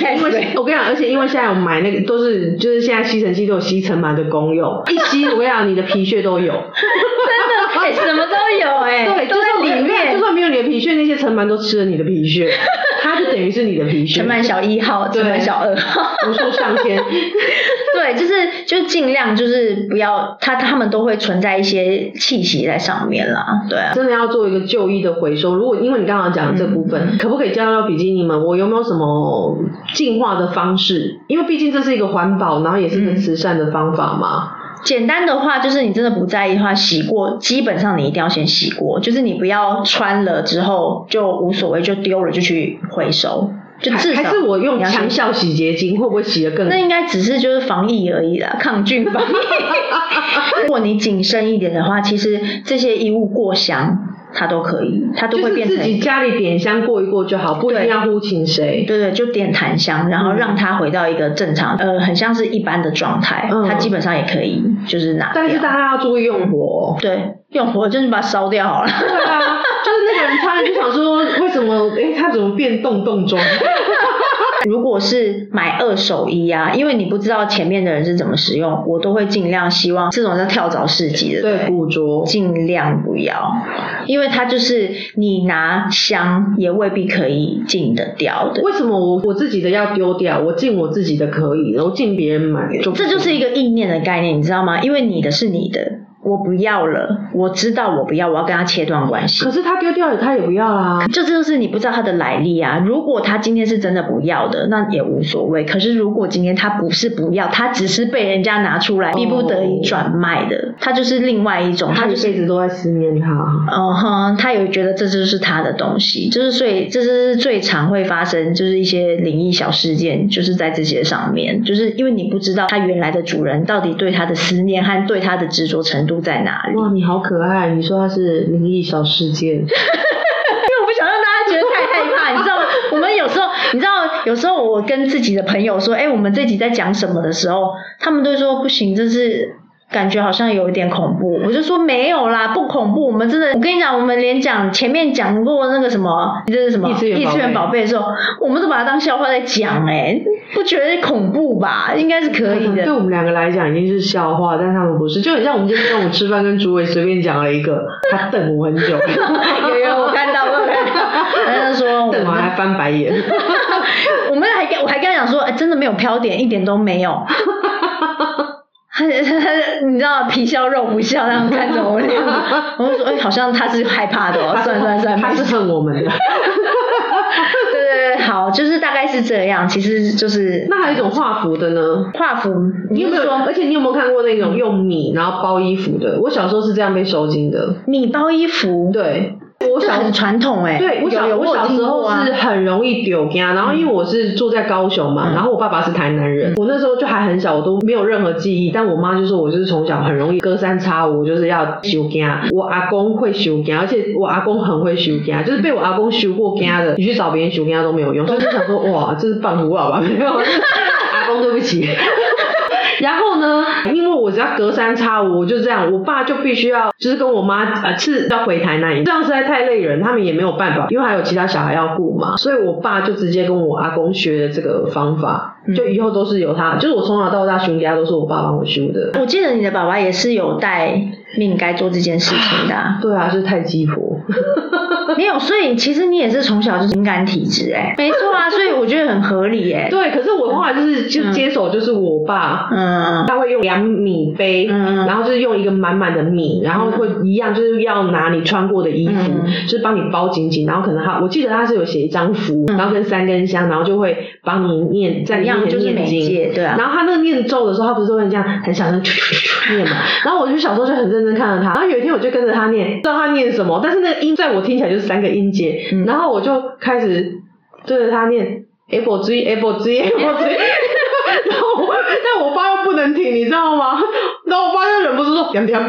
Speaker 2: 我跟你讲，而且因为现在我买那个都是，就是现在吸尘器都有吸尘螨的功用，一吸我跟你讲，你的皮屑都有。
Speaker 1: 真的，哎、什么都有哎、
Speaker 2: 对，
Speaker 1: 都
Speaker 2: 就算
Speaker 1: 在里面。
Speaker 2: 就算没有你的皮屑，那些尘螨都吃了你的皮屑，它就等于是你的皮屑。
Speaker 1: 陈曼小一号，
Speaker 2: 对
Speaker 1: 陈曼小二号，
Speaker 2: 无数上天。
Speaker 1: 对，就是就尽量就是不要，他他们都会存在一些气息在上面啦，对啊。
Speaker 2: 真的要做一个旧衣的回收。如果因为你刚刚讲的这部分，
Speaker 1: 嗯
Speaker 2: 可不可以教到比基尼们，我有没有什么净化的方式？因为毕竟这是一个环保，然后也是一个慈善的方法嘛。
Speaker 1: 简单的话，就是你真的不在意的话，洗过，基本上你一定要先洗过，就是你不要穿了之后就无所谓，就丢了就去回收，就至少
Speaker 2: 还是我用强效洗洁精，会不会洗得更？
Speaker 1: 那应该只是就是防疫而已啦，抗菌防疫。如果你谨慎一点的话，其实这些衣物过香，它都可以，它都
Speaker 2: 就是
Speaker 1: 会变成
Speaker 2: 自己家里点香过一过就好，不一定
Speaker 1: 对
Speaker 2: 要呼请谁。
Speaker 1: 对对，就点檀香，然后
Speaker 2: 嗯
Speaker 1: 让它回到一个正常，呃，很像是一般的状态，
Speaker 2: 嗯
Speaker 1: 它基本上也可以就是拿掉。
Speaker 2: 但是大家要注意用火。
Speaker 1: 对用火就是把它烧掉好了。
Speaker 2: 对啊，就是那个人突然就想说，为什么？哎，他怎么变洞洞装？
Speaker 1: 如果是买二手衣啊，因为你不知道前面的人是怎么使用，我都会尽量希望这种叫跳蚤市集的，
Speaker 2: 对，捕捉。
Speaker 1: 尽量不要，因为它就是你拿香也未必可以进得掉的。
Speaker 2: 为什么我我自己的要丢掉，我进我自己的可以，然后进别人买就
Speaker 1: 这就是一个意念的概念，你知道吗？因为你的是你的，我不要了，我知道我不要，我要跟他切断关系
Speaker 2: 可。是他丢掉了，他也不要啊。
Speaker 1: 就这就是你不知道他的来历啊。如果他今天是真的不要的，那也无所谓。可是如果今天他不是不要，他只是被人家拿出来，逼不得已转卖的，他就是另外一种，
Speaker 2: 他
Speaker 1: 就是
Speaker 2: 辈子都在思念他。
Speaker 1: 嗯哼，他有觉得这就是他的东西，就是所以这是最常会发生，就是一些灵异小事件，就是在这些上面，就是因为你不知道他原来的主人到底对他的思念和对他的执着程度在哪里。
Speaker 2: 哇，你好可爱！你说它是灵异小事件，
Speaker 1: 因为我不想让大家觉得太害怕，你知道吗？我们有时候，你知道，有时候我跟自己的朋友说，哎，我们这集在讲什么的时候，他们都会说不行，这是感觉好像有一点恐怖。我就说没有啦，不恐怖。我们真的，我跟你讲，我们连讲前面讲过那个什么，这是什么
Speaker 2: 异次元宝贝
Speaker 1: 的时候，我们都把它当笑话在讲，哎，不觉得恐怖吧？应该是可以的。
Speaker 2: 对我们两个来讲已经是笑话，但他们不是，就很像我们今天中午吃饭跟朱伟随便讲了一个，他瞪我很久，
Speaker 1: 有有，我看到，我有看到，他就说我
Speaker 2: 瞪完还，翻白眼。
Speaker 1: 我们还跟我还跟他讲说，哎，真的没有飘点，一点都没有。他他他，你知道皮笑肉不笑那样看着我这样，我就说，哎，好像他是害怕的哦，算算算，
Speaker 2: 他是。恨我们的。
Speaker 1: 对对对，好，就是大概是这样，其实就是
Speaker 2: 那还有一种画符的呢？
Speaker 1: 画符，
Speaker 2: 你有没有？
Speaker 1: 说
Speaker 2: 而且你有没有看过那种用米然后包衣服的？我小时候是这样被收金的。
Speaker 1: 米包衣服？
Speaker 2: 对，我小
Speaker 1: 这很传统哎、
Speaker 2: 对我小我小时候是很容易丢家，然后因为我是住在高雄嘛，
Speaker 1: 嗯
Speaker 2: 然后我爸爸是台南人，我那时候就还很小，我都没有任何记忆，但我妈就说我就是从小很容易隔三差五就是要修家，我阿公会修家，而且我阿公很会修家，就是被我阿公修过家的，你去找别人修家都没有用，所以就想说哇，这是棒古老吧？没有，阿公对不起。然后呢，因为我只要隔三差五，我就这样，我爸就必须要就是跟我妈呃次要回台南，这样实在太累人，他们也没有办法，因为还有其他小孩要顾嘛，所以我爸就直接跟我阿公学的这个方法，就以后都是由他，就是我从小到大熊家都是我爸帮我修的。
Speaker 1: 我记得你的爸爸也是有带命该做这件事情的、啊，
Speaker 2: 对啊，就是太鸡婆。
Speaker 1: 没有，所以其实你也是从小就是敏感体质哎、没错啊，所以我觉得很合理哎、
Speaker 2: 对，可是我后来就是就接手，就是我爸。
Speaker 1: 嗯，
Speaker 2: 他会用量米杯，
Speaker 1: 嗯。
Speaker 2: 然后就是用一个满满的米，然后会一样就是要拿你穿过的衣服，
Speaker 1: 嗯。
Speaker 2: 就是帮你包紧紧，然后可能他我记得他是有写一张符，然后跟三根香，然后就会帮你念在
Speaker 1: 一
Speaker 2: 你面前
Speaker 1: 样就是媒
Speaker 2: 念经，
Speaker 1: 介对啊。
Speaker 2: 然后他那个念咒的时候，他不是会这样很小声念嘛，然后我就小时候就很认真看着他，然后有一天我就跟着他念，不知道他念什么，但是那个音在我听起来就是三个音节，
Speaker 1: 嗯
Speaker 2: 然后我就开始对着他念 apple tree apple tree apple tree，然后我但我爸又不能停，你知道吗？然后我爸就忍不住说点点。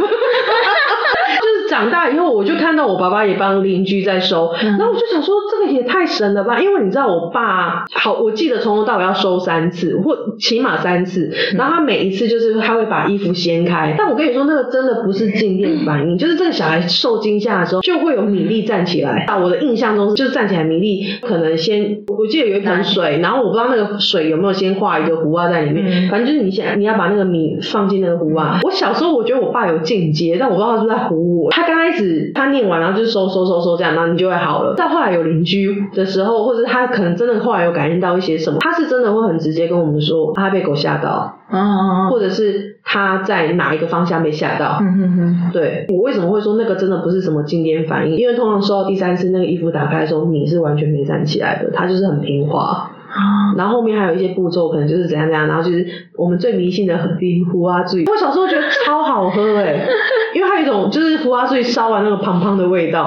Speaker 2: 就是长大以后，我就看到我爸爸也帮邻居在收，
Speaker 1: 嗯
Speaker 2: 然后我就想说，这个也太神了吧！因为你知道，我爸好，我记得从头到尾要收三次，或起码三次，然后他每一次就是他会把衣服掀开，但我跟你说，那个真的不是静电反应，就是这个小孩受惊吓的时候，就会有米粒站起来。啊，我的印象中就是站起来，米粒可能先，我记得有一盆水，然后我不知道那个水有没有先画一个壶啊在里面，
Speaker 1: 嗯
Speaker 2: 反正就是你想你要把那个米放进那个壶啊。我小时候我觉得我爸有进阶，但我不知道他是不是在唬我。他刚开始他念完然后就收收收收这样，然后你就会好了。到后来有邻居的时候，或者他可能真的后来有感应到一些什么，他是真的会很直接跟我们说他被狗吓到，
Speaker 1: 嗯，
Speaker 2: 或者是他在哪一个方向被吓到。
Speaker 1: 嗯哼哼，
Speaker 2: 对我为什么会说那个真的不是什么静电反应？因为通常收到第三次那个衣服打开的时候，你是完全没站起来的，它就是很平滑。
Speaker 1: 哦，
Speaker 2: 然后后面还有一些步骤，可能就是怎样怎样，然后就是我们最迷信的冰胡啊醉。我小时候觉得超好喝哎、因为它有一种就是胡啊醉烧完那个胖胖的味道，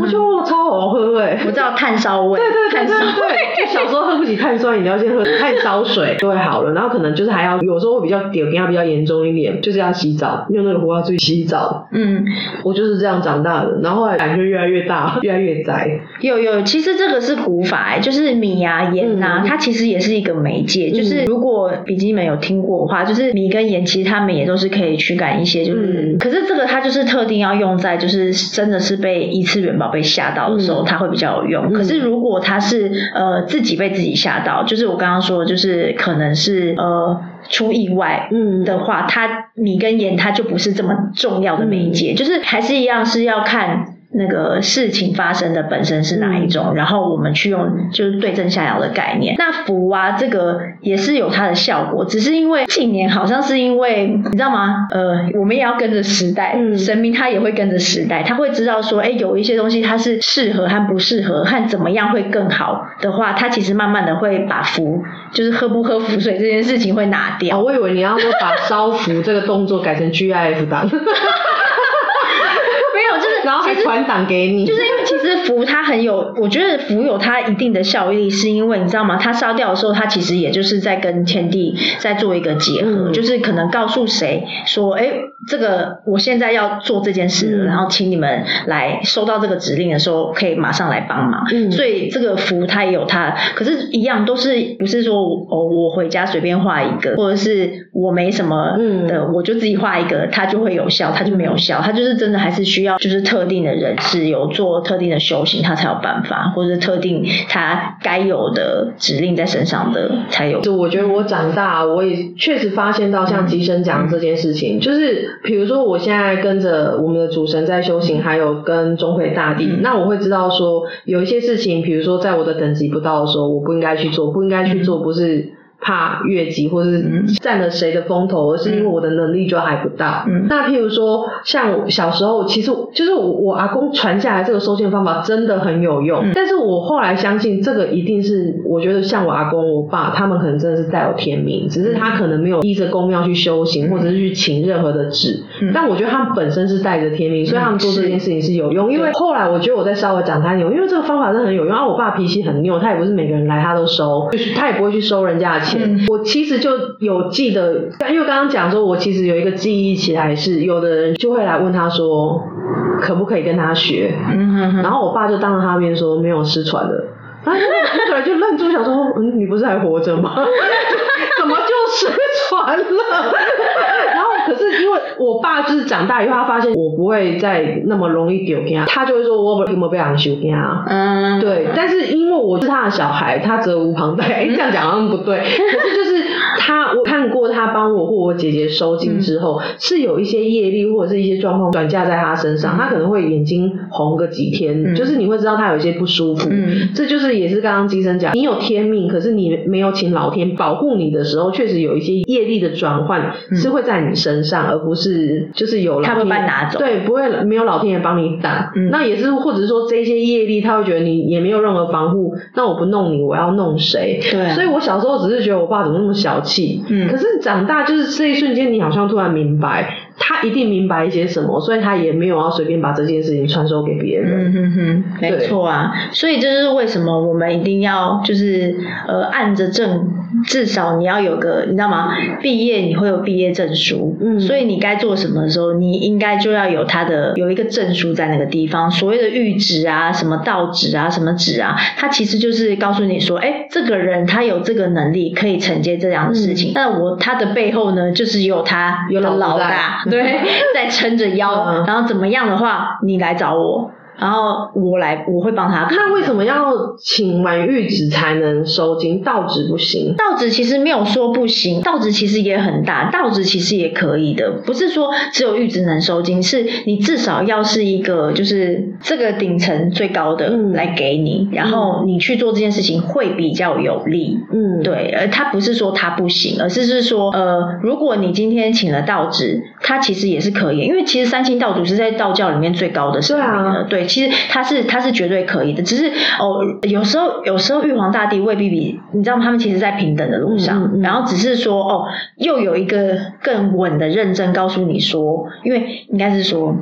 Speaker 2: 我觉得哇超好喝哎、
Speaker 1: 我知道炭烧味，
Speaker 2: 对对对
Speaker 1: 炭烧
Speaker 2: 对对，就小时候喝不起碳酸饮料，先喝碳烧水 就会好了。然后可能就是还要有时候会比较点要比较严重一点，就是要洗澡，用那个胡啊醉洗澡。
Speaker 1: 嗯，
Speaker 2: 我就是这样长大的，然后后来胆就越来越大，越来越窄。
Speaker 1: 有有，其实这个是古法、欸，就是米啊、盐啊，
Speaker 2: 嗯
Speaker 1: 它其实也是一个媒介。就是如果笔记们有听过的话，就是米跟盐，其实它们也都是可以驱赶一些，就是，
Speaker 2: 嗯。
Speaker 1: 可是这个它就是特定要用在就是真的是被异次元宝贝吓到的时候，
Speaker 2: 嗯。
Speaker 1: 它会比较有用。
Speaker 2: 嗯。
Speaker 1: 可是如果它是呃自己被自己吓到，就是我刚刚说的，就是可能是呃出意外，
Speaker 2: 嗯。
Speaker 1: 的话，它米跟盐它就不是这么重要的媒介，就是还是一样是要看那个事情发生的本身是哪一种，然后我们去用就是对症下药的概念。那符啊，这个也是有它的效果，只是因为近年好像是因为你知道吗？呃，我们也要跟着时代，
Speaker 2: 嗯
Speaker 1: 神明他也会跟着时代，他会知道说，哎，有一些东西它是适合和不适合，和怎么样会更好的话，他其实慢慢的会把符，就是喝不喝符水这件事情会拿掉。
Speaker 2: 哦，我以为你要说把烧符这个动作改成 GIF 档，
Speaker 1: 没有，就是
Speaker 2: 然后还
Speaker 1: 其实
Speaker 2: 传档给你，
Speaker 1: 就是符它很有，我觉得符有它一定的效力，是因为你知道吗？它烧掉的时候，它其实也就是在跟天地在做一个结合，
Speaker 2: 嗯
Speaker 1: 就是可能告诉谁说，哎，这个我现在要做这件事了，
Speaker 2: 嗯
Speaker 1: 然后请你们来收到这个指令的时候，可以马上来帮忙。
Speaker 2: 嗯
Speaker 1: 所以这个符它也有它，可是一样都是不是说哦，我回家随便画一个，或者是我没什么
Speaker 2: 嗯
Speaker 1: 的，我就自己画一个，它就会有效，它就没有效，它就是真的还是需要就是特定的人是有做特定的修行，他才有办法，或者是特定他该有的指令在身上的才有。
Speaker 2: 就我觉得我长大，我也确实发现到像吉生讲这件事情，就是比如说我现在跟着我们的主神在修行，还有跟钟馗大帝，
Speaker 1: 嗯
Speaker 2: 那我会知道说有一些事情，比如说在我的等级不到的时候，我不应该去做，不应该去做，不是。怕越级或是
Speaker 1: 嗯。
Speaker 2: 占了谁的风头，而是因为我的能力就还不到。
Speaker 1: 嗯。
Speaker 2: 那譬如说，像我小时候，其实就是我我阿公传下来这个收件方法真的很有用，
Speaker 1: 嗯。
Speaker 2: 但是我后来相信这个一定是，我觉得像我阿公、我爸他们可能真的是带有天命，只是他可能没有依着公庙去修行，或者是去请任何的纸。
Speaker 1: 嗯。
Speaker 2: 但我觉得他们本身是带着天命，所以他们做这件事情是有用。因为后来我觉得我在稍微讲他有，因为这个方法是很有用。然后我爸脾气很拗，他也不是每个人来他都收，就是他也不会去收人家的钱。
Speaker 1: 嗯
Speaker 2: 我其实就有记得，因为刚刚讲说，我其实有一个记忆起来是，有的人就会来问他说，可不可以跟他学？
Speaker 1: 嗯哼哼
Speaker 2: 然后我爸就当着他面说没有失传的。然后那个人就愣住，想说：“嗯，你不是还活着吗？怎么就失传了？”然后可是因为我爸就是长大以后，他发现我不会再那么容易丢给他，他就会说：“我有没有被人修给他？”
Speaker 1: 嗯，
Speaker 2: 对，但是因为我是他的小孩，他责无旁贷。哎，这样讲好像不对，可是就是他，我看过他帮我或我姐姐收金之后，是有一些业力或者是一些状况转嫁在他身上，他可能会眼睛红个几天，
Speaker 1: 嗯。
Speaker 2: 就是你会知道他有一些不舒服。
Speaker 1: 嗯。
Speaker 2: 这就是也是刚刚金生讲，你有天命，可是你没有请老天保护你的时候，确实有一些业力的转换是会在你身上，而不是就是有老
Speaker 1: 他会
Speaker 2: 天
Speaker 1: 把你拿走。
Speaker 2: 对，不会没有老天爷帮你挡。
Speaker 1: 嗯。
Speaker 2: 那也是或者是说这些业力，他会觉得你也没有任何防护，那我不弄你，我要弄谁？
Speaker 1: 对啊。
Speaker 2: 所以我小时候只是觉得我爸怎么那么小气，可是长大就是这一瞬间，你好像突然明白，他一定明白一些什么，所以他也没有要随便把这件事情传授给别人。
Speaker 1: 嗯哼哼，没错啊，所以这就是为什么我们一定要就是呃按着正，至少你要有个你知道吗？毕业你会有毕业证书，
Speaker 2: 嗯
Speaker 1: 所以你该做什么的时候，你应该就要有他的有一个证书在那个地方。所谓的谕旨啊，什么道旨啊，什么旨啊，它其实就是告诉你说，哎，这个人他有这个能力可以承接这样的事情。那我他的背后呢，就是有他
Speaker 2: 有老子在
Speaker 1: 老大，对，在撑着腰，
Speaker 2: 嗯
Speaker 1: 然后怎么样的话，你来找我。然后我来，我会帮他看。
Speaker 2: 那为什么要请完谕旨才能收金，道旨不行？
Speaker 1: 道旨其实没有说不行，道旨其实也很大，道旨其实也可以的，不是说只有玉旨能收金，是你至少要是一个就是这个顶层最高的
Speaker 2: 嗯
Speaker 1: 来给你，然后你去做这件事情会比较有利。
Speaker 2: 嗯，
Speaker 1: 对，而，他不是说他不行，而是是说，呃，如果你今天请了道旨，他其实也是可以，因为其实三清道主是在道教里面最高的神明了，
Speaker 2: 对啊
Speaker 1: 对，其实他是他是绝对可以的，只是哦，有时候有时候玉皇大帝未必比你知道吗？他们其实在平等的路上，
Speaker 2: 嗯嗯。嗯
Speaker 1: 然后只是说哦，又有一个更稳的认证告诉你说，因为应该是说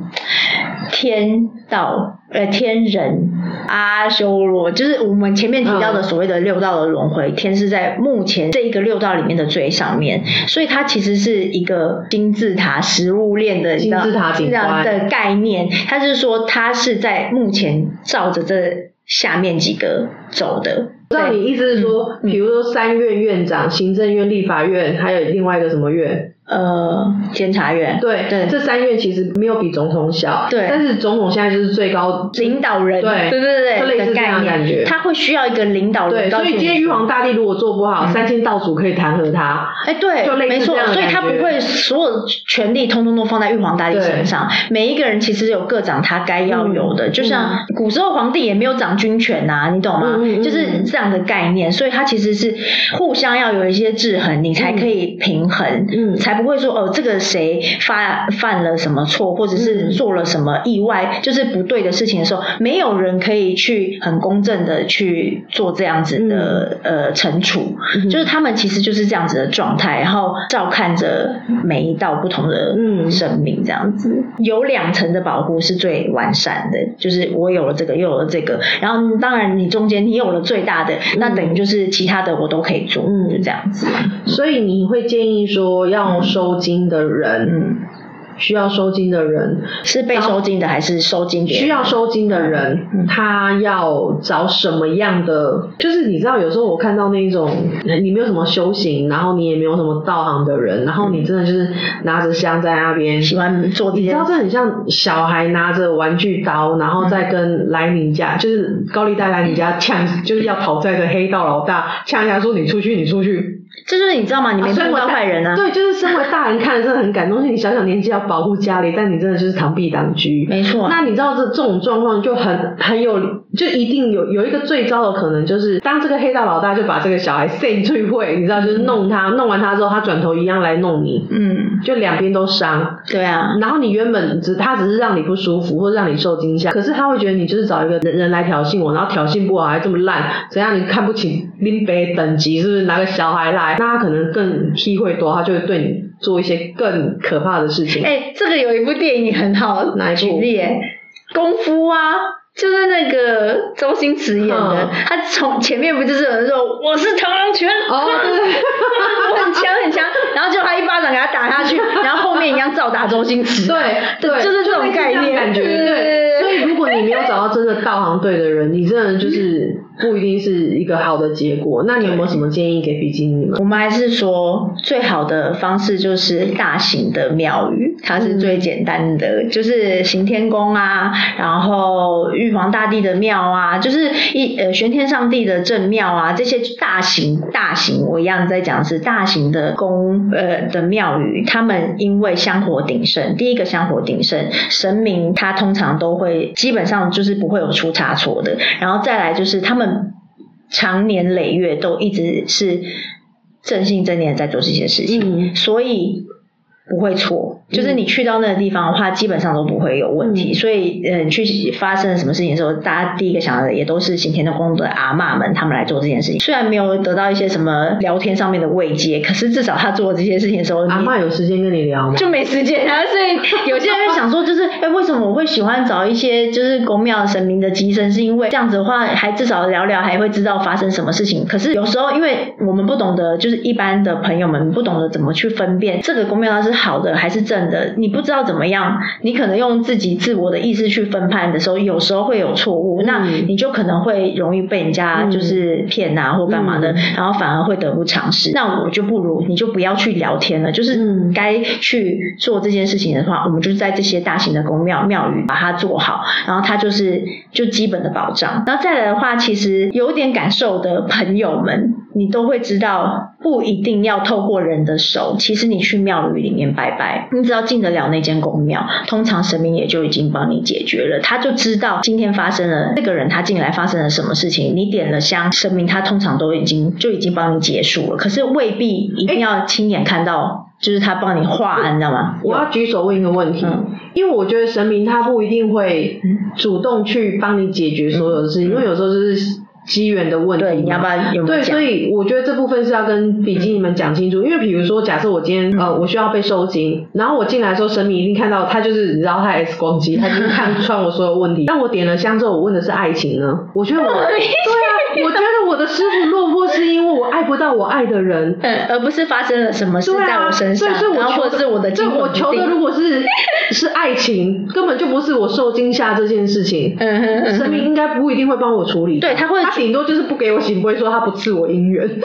Speaker 1: 天道呃天人阿修罗，就是我们前面提到的
Speaker 2: 嗯。
Speaker 1: 所谓的六道的轮回，天是在目前这一个六道里面的最上面，所以它其实是一个金字塔食物链的
Speaker 2: 金字塔顶
Speaker 1: 这样的概念，它是说它是在目前照着这下面几个走的。
Speaker 2: 知道你意思是说，
Speaker 1: 嗯
Speaker 2: 比如说三院院长、行政院、立法院，还有另外一个什么院？
Speaker 1: 呃，监察院。
Speaker 2: 对
Speaker 1: 对。
Speaker 2: 这三院其实没有比总统小，
Speaker 1: 对。
Speaker 2: 但是总统现在就是最高
Speaker 1: 领导人，
Speaker 2: 对
Speaker 1: 对对对
Speaker 2: 类似这样
Speaker 1: 概
Speaker 2: 的感觉。
Speaker 1: 念，他会需要一个领导，人。
Speaker 2: 所以今天玉皇大帝如果做不好，三清道主可以弹劾他。
Speaker 1: 哎，对
Speaker 2: 就，类似
Speaker 1: 没错所以他不会所有权力通通都放在玉皇大帝身上。每一个人其实有各长他该要有的，
Speaker 2: 嗯。
Speaker 1: 就像古时候皇帝也没有掌军权呐、你懂吗？就是这样的概念，所以他其实是互相要有一些制衡，你才可以平衡，
Speaker 2: 嗯。
Speaker 1: 才才不会说哦，这个谁犯犯了什么错，或者是做了什么意外，就是不对的事情的时候，没有人可以去很公正的去做这样子的、呃惩处，就是他们其实就是这样子的状态，然后照看着每一道不同的
Speaker 2: 嗯。
Speaker 1: 生命这样子，有两层的保护是最完善的，就是我有了这个，又有了这个，然后当然你中间你有了最大的，那等于就是其他的我都可以做，
Speaker 2: 嗯。
Speaker 1: 就这样子，
Speaker 2: 所以你会建议说，要收金的人，
Speaker 1: 嗯。
Speaker 2: 需要收金的人，
Speaker 1: 是被收金的还是收金？
Speaker 2: 需要收金的人，
Speaker 1: 嗯
Speaker 2: 他要找什么样的？就是你知道，有时候我看到那种你没有什么修行，然后你也没有什么道行的人，然后你真的就是拿着香在那边。
Speaker 1: 喜欢做
Speaker 2: 你知道，这很像小孩拿着玩具刀，然后再跟来你家，就是高利贷来你家呛，就是要讨债的黑道老大呛一下说你出去，你出去。
Speaker 1: 这就是你知道吗？你没碰到坏人啊。
Speaker 2: 对，就是身为大人看了真的很感动。是你小小年纪要保护家里，但你真的就是螳臂挡车。
Speaker 1: 没错。
Speaker 2: 那你知道这这种状况就很很有，就一定有有一个最糟的可能，就是当这个黑道老大就把这个小孩塞最会，你知道，就是弄他，弄完他之后，他转头一样来弄你，
Speaker 1: 嗯，
Speaker 2: 就两边都伤。
Speaker 1: 对啊。
Speaker 2: 然后你原本只他只是让你不舒服，或者让你受惊吓，可是他会觉得你就是找一个人人来挑衅我，然后挑衅不好还这么烂，怎样你看不起林北等级，是不是拿个小孩来？那他可能更机会多，他就会对你做一些更可怕的事情。
Speaker 1: 哎、这个有一部电影很好
Speaker 2: 哪一部
Speaker 1: 举例，哎，功夫啊。就是那个周星驰演的，
Speaker 2: 嗯。
Speaker 1: 他从前面不就是有人说我是螳螂拳，
Speaker 2: 哦 对。
Speaker 1: 我很强很强，然后就他一巴掌给他打下去，然后后面一样照打周星驰，
Speaker 2: 对对，
Speaker 1: 就是这种概念。
Speaker 2: 感觉。
Speaker 1: 对
Speaker 2: 你没有找到真的道行对的人，你真的就是不一定是一个好的结果。那你有没有什么建议给比基尼们？
Speaker 1: 我们还是说最好的方式就是大型的庙宇，它是最简单的，就是行天宫啊，然后玉皇大帝的庙啊，就是一呃玄天上帝的正庙啊，这些大型大型，我一样在讲是大型的宫呃的庙宇，他们因为香火鼎盛，第一个香火鼎盛，神明他通常都会基本上就是不会有出差错的，然后再来就是他们长年累月都一直是正信正念在做这些事情，
Speaker 2: 嗯
Speaker 1: 所以不会错。就是你去到那个地方的话，基本上都不会有问题。
Speaker 2: 嗯
Speaker 1: 所以，嗯，去发生了什么事情的时候，大家第一个想到的也都是行天的宫的阿嬷们，他们来做这件事情。虽然没有得到一些什么聊天上面的慰藉，可是至少他做这些事情的时候，你
Speaker 2: 阿嬷有时间跟你聊吗？
Speaker 1: 就没时间啊，所以有些人会想说，就是哎、为什么我会喜欢找一些就是公庙神明的机身？是因为这样子的话，还至少聊聊，还会知道发生什么事情。可是有时候，因为我们不懂得，就是一般的朋友们不懂得怎么去分辨这个公庙它是好的还是正的，你不知道怎么样，你可能用自己自我的意识去分判的时候，有时候会有错误，那
Speaker 2: 嗯
Speaker 1: 你就可能会容易被人家就是骗啊或干嘛的，
Speaker 2: 嗯
Speaker 1: 然后反而会得不偿失。那我就不如你就不要去聊天了，就是
Speaker 2: 嗯
Speaker 1: 该去做这件事情的话，我们就是在这些大型的宫庙庙宇把它做好，然后它就是就基本的保障。然后再来的话，其实有点感受的朋友们，你都会知道，不一定要透过人的手，其实你去庙宇里面拜拜，你只要进得了那间公庙，通常神明也就已经帮你解决了，他就知道今天发生了这个人他进来发生了什么事情，你点了香，神明他通常都已经就已经帮你结束了，可是未必一定要亲眼看到，就是他帮你画，你知道吗？
Speaker 2: 我要举手问一个问题，
Speaker 1: 嗯。
Speaker 2: 因为我觉得神明他不一定会主动去帮你解决所有的事情，因为有时候就是机缘的问题。
Speaker 1: 对，你要不要有
Speaker 2: 对，所？以我觉得这部分是要跟比基尼们讲清楚，因为比如说，假设我今天呃我需要被收金，然后我进来的时候，神明一定看到他就是你知道他 X 光机，他已经看穿我所有问题。但我点了香之后，我问的是爱情呢？我觉得我 对啊，我觉得我的师傅落魄是因为我爱不到我爱的人。
Speaker 1: 嗯，而不是发生了什么事在我身上，
Speaker 2: 对所以我
Speaker 1: 然后
Speaker 2: 求
Speaker 1: 或者是我的
Speaker 2: 对
Speaker 1: 惊魂不
Speaker 2: 我求的如果是是爱情，根本就不是我受惊吓这件事情。
Speaker 1: 嗯哼嗯哼
Speaker 2: 神明应该不一定会帮我处理，
Speaker 1: 对他会
Speaker 2: 他顶多就是不给我行，不会说他不赐我姻缘。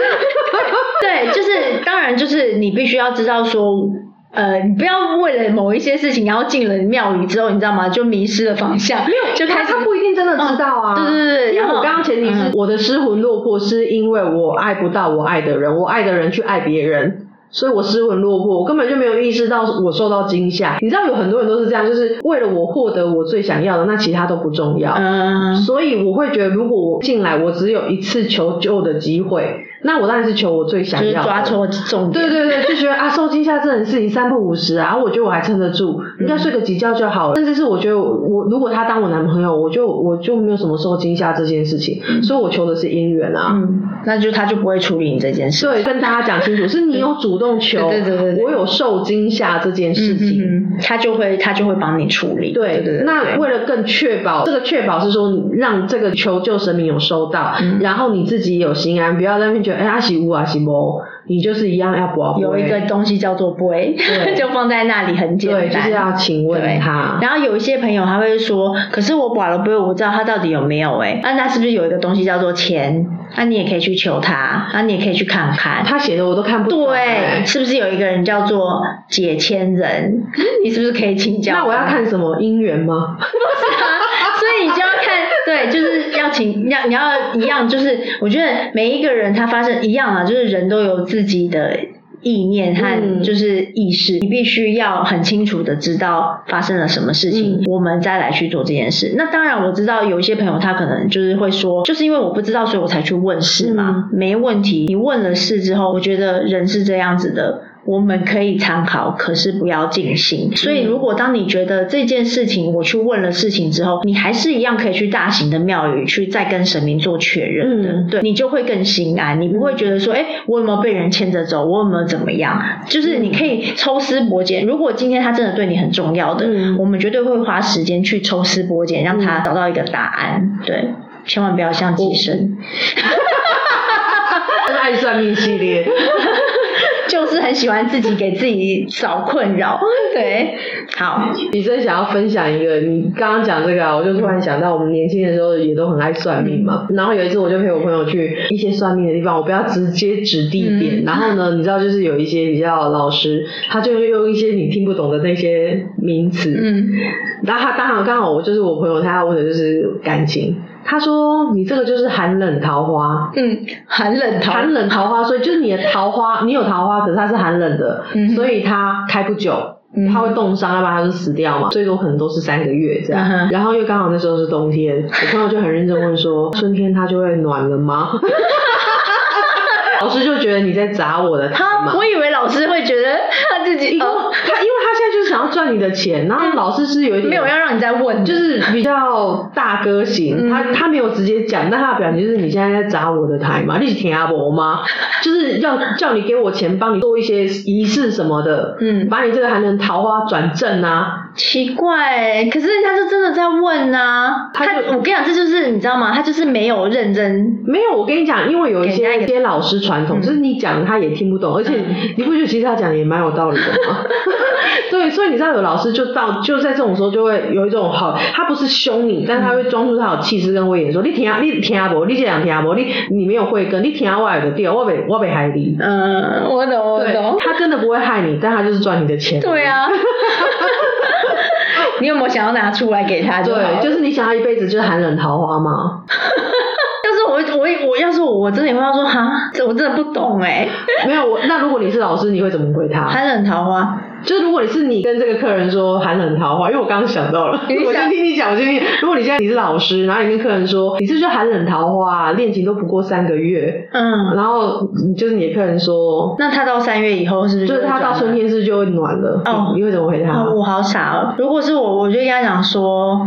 Speaker 1: 对，就是当然就是你必须要知道说。呃，你不要为了某一些事情，然后进了庙宇之后，你知道吗？就迷失了方向，没有就开始
Speaker 2: 他他不一定真的知道啊。
Speaker 1: 嗯对对对
Speaker 2: 因为我刚刚前提是
Speaker 1: 嗯
Speaker 2: 我的失魂落魄，是因为我爱不到我爱的人，我爱的人去爱别人。所以我失魂落魄，我根本就没有意识到我受到惊吓。你知道有很多人都是这样，就是为了我获得我最想要的，那其他都不重要。
Speaker 1: 嗯，
Speaker 2: 所以我会觉得，如果我进来，我只有一次求救的机会，那我当然是求我最想要的，
Speaker 1: 就是抓错重点。
Speaker 2: 对对对，就觉得啊，受惊吓这种事情三不五十啊，我觉得我还撑得住，应该睡个几觉就好了。甚至是我觉得我如果他当我男朋友，我就我就没有什么受惊吓这件事情，所以我求的是姻缘啊。
Speaker 1: 嗯，那就他就不会处理你这件事。
Speaker 2: 对，跟大家讲清楚，是你有主动求，
Speaker 1: 对对对对
Speaker 2: 我有受惊吓这件事情。
Speaker 1: 嗯嗯，他就会他就会帮你处理。
Speaker 2: 对
Speaker 1: 对对，
Speaker 2: 那为了更确保这个确保是说让这个求救神明有收到，
Speaker 1: 嗯
Speaker 2: 然后你自己有心安，不要在那边觉得哎阿喜乌阿喜波，你就是一样要不要
Speaker 1: 有一个东西叫做杯
Speaker 2: 对，
Speaker 1: 就放在那里很简单。
Speaker 2: 对，就是要请问
Speaker 1: 对
Speaker 2: 他。
Speaker 1: 然后有一些朋友他会说，可是我保了杯，我不知道他到底有没有哎、那他是不是有一个东西叫做钱？那你也可以去求他，那你也可以去看看。
Speaker 2: 他写的我都看不懂。
Speaker 1: 对，
Speaker 2: 哎
Speaker 1: 是不是有一个人叫做解签人？你是不是可以请教？
Speaker 2: 那我要看什么姻缘吗？
Speaker 1: 所以你就要看，对，就是要请，要你要一样，就是我觉得每一个人他发生一样啊，就是人都有自己的意念和
Speaker 2: 嗯
Speaker 1: 就是意识，你必须要很清楚的知道发生了什么事情，
Speaker 2: 嗯
Speaker 1: 我们再来去做这件事。那当然我知道有一些朋友他可能就是会说，就是因为我不知道，所以我才去问事嘛，没问题。你问了事之后，我觉得人是这样子的。我们可以参考，可是不要尽信。所以，如果当你觉得这件事情我去问了事情之后，你还是一样可以去大型的庙宇去再跟神明做确认的，
Speaker 2: 嗯
Speaker 1: 对你就会更心安，你不会觉得说，哎、我有没有被人牵着走，我有没有怎么样？就是你可以抽丝剥茧。如果今天他真的对你很重要的，
Speaker 2: 嗯
Speaker 1: 我们绝对会花时间去抽丝剥茧，让他找到一个答案。对，千万不要像寄生。
Speaker 2: 爱算命系列。
Speaker 1: 就是很喜欢自己给自己找困扰，对，好，
Speaker 2: 你真想要分享一个，你刚刚讲这个啊，我就突然想到，我们年轻的时候也都很爱算命嘛。然后有一次，我就陪我朋友去一些算命的地方，我不要直接指地点。
Speaker 1: 嗯。
Speaker 2: 然后呢，你知道，就是有一些比较老师，他就会用一些你听不懂的那些名词，
Speaker 1: 嗯，
Speaker 2: 然后他刚好刚好我就是我朋友，他要问的就是感情。他说你这个就是寒冷桃花，
Speaker 1: 嗯，寒冷桃，
Speaker 2: 寒冷桃花，所以就是你的桃花，你有桃花，可是它是寒冷的，
Speaker 1: 嗯
Speaker 2: 所以它开不久。
Speaker 1: 嗯
Speaker 2: 它会冻伤，要不然它就死掉嘛。最多可能都是三个月这样。
Speaker 1: 嗯
Speaker 2: 然后又刚好那时候是冬天，我朋友就很认真问说：春天它就会暖了吗？老师就觉得你在砸我的
Speaker 1: 他，。我以为老师会觉得他自己
Speaker 2: 想要赚你的钱，然后老师是有一点
Speaker 1: 没有要让你再问，
Speaker 2: 就是比较大哥型，
Speaker 1: 嗯。
Speaker 2: 他他没有直接讲，但他的表情就是你现在在砸我的台嘛，你是听阿伯吗？就是要叫你给我钱，帮你做一些仪式什么的，
Speaker 1: 嗯。
Speaker 2: 把你这个还能桃花转正啊，
Speaker 1: 奇怪，可是他是真的在问呐、
Speaker 2: 他就
Speaker 1: 我跟你讲，这就是你知道吗？他就是没有认真，
Speaker 2: 没有，我跟你讲，因为有一些一些老师传统，
Speaker 1: 嗯
Speaker 2: 就是你讲他也听不懂，而且
Speaker 1: 嗯
Speaker 2: 你不觉得其实他讲的也蛮有道理的吗？对，所以你知道有老师就到就在这种时候就会有一种好，他不是凶你，但是他会装出他有气势跟威严，说你听啊你听啊不，你这样听啊不，你你没有慧根，你听啊我的对，我被我被害你。
Speaker 1: 嗯，我懂，我
Speaker 2: 对
Speaker 1: 懂，，
Speaker 2: 他真的不会害你，但他就是赚你的钱。
Speaker 1: 对啊。你有没有想要拿出来给他就？
Speaker 2: 对，就是你想要一辈子就是寒冷桃花吗。
Speaker 1: 要是我我我要是我我真的也会要说哈，这我真的不懂哎、
Speaker 2: 没有我，那如果你是老师，你会怎么回他？
Speaker 1: 寒冷桃花，
Speaker 2: 就是如果你是你跟这个客人说寒冷桃花，因为我刚刚想到了，我先听你讲，我先听。如果你现在你是老师，然后你跟客人说你是不是就寒冷桃花，恋情都不过三个月，
Speaker 1: 嗯，
Speaker 2: 然后就是你的客人说，
Speaker 1: 那他到三月以后是不是
Speaker 2: 就是他到春
Speaker 1: 天？
Speaker 2: 是不是就会暖了？
Speaker 1: 哦
Speaker 2: 你你会怎么回答？
Speaker 1: 哦，我好傻哦！如果是我，我就跟他讲说，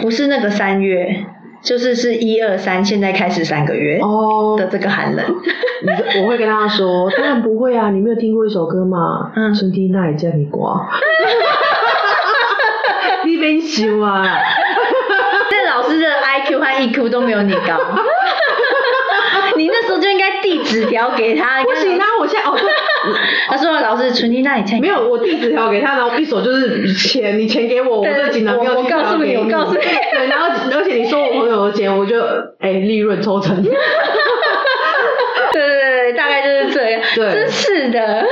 Speaker 1: 不是那个三月，就是是一二三，现在开始三个月
Speaker 2: 哦，
Speaker 1: 的这个寒冷。
Speaker 2: 你我会跟他说，当然不会啊，你没有听过一首歌吗？
Speaker 1: 嗯
Speaker 2: 春天那里叫你刮，你别修啊！
Speaker 1: 但老师的 IQ 和 EQ 都没有你高，你那时候就应该递纸条给他。
Speaker 2: 不行啊，我现在哦，对
Speaker 1: 他说老师存金那里签
Speaker 2: 没有，我递纸条给他，然后一手就是钱，你钱给我，我
Speaker 1: 对
Speaker 2: 这锦囊
Speaker 1: 我我告诉你我告诉你
Speaker 2: 对，然后而且你说我朋友的钱，我就哎利润抽成。
Speaker 1: 对对对，大概就是这样。
Speaker 2: 对
Speaker 1: 真是的。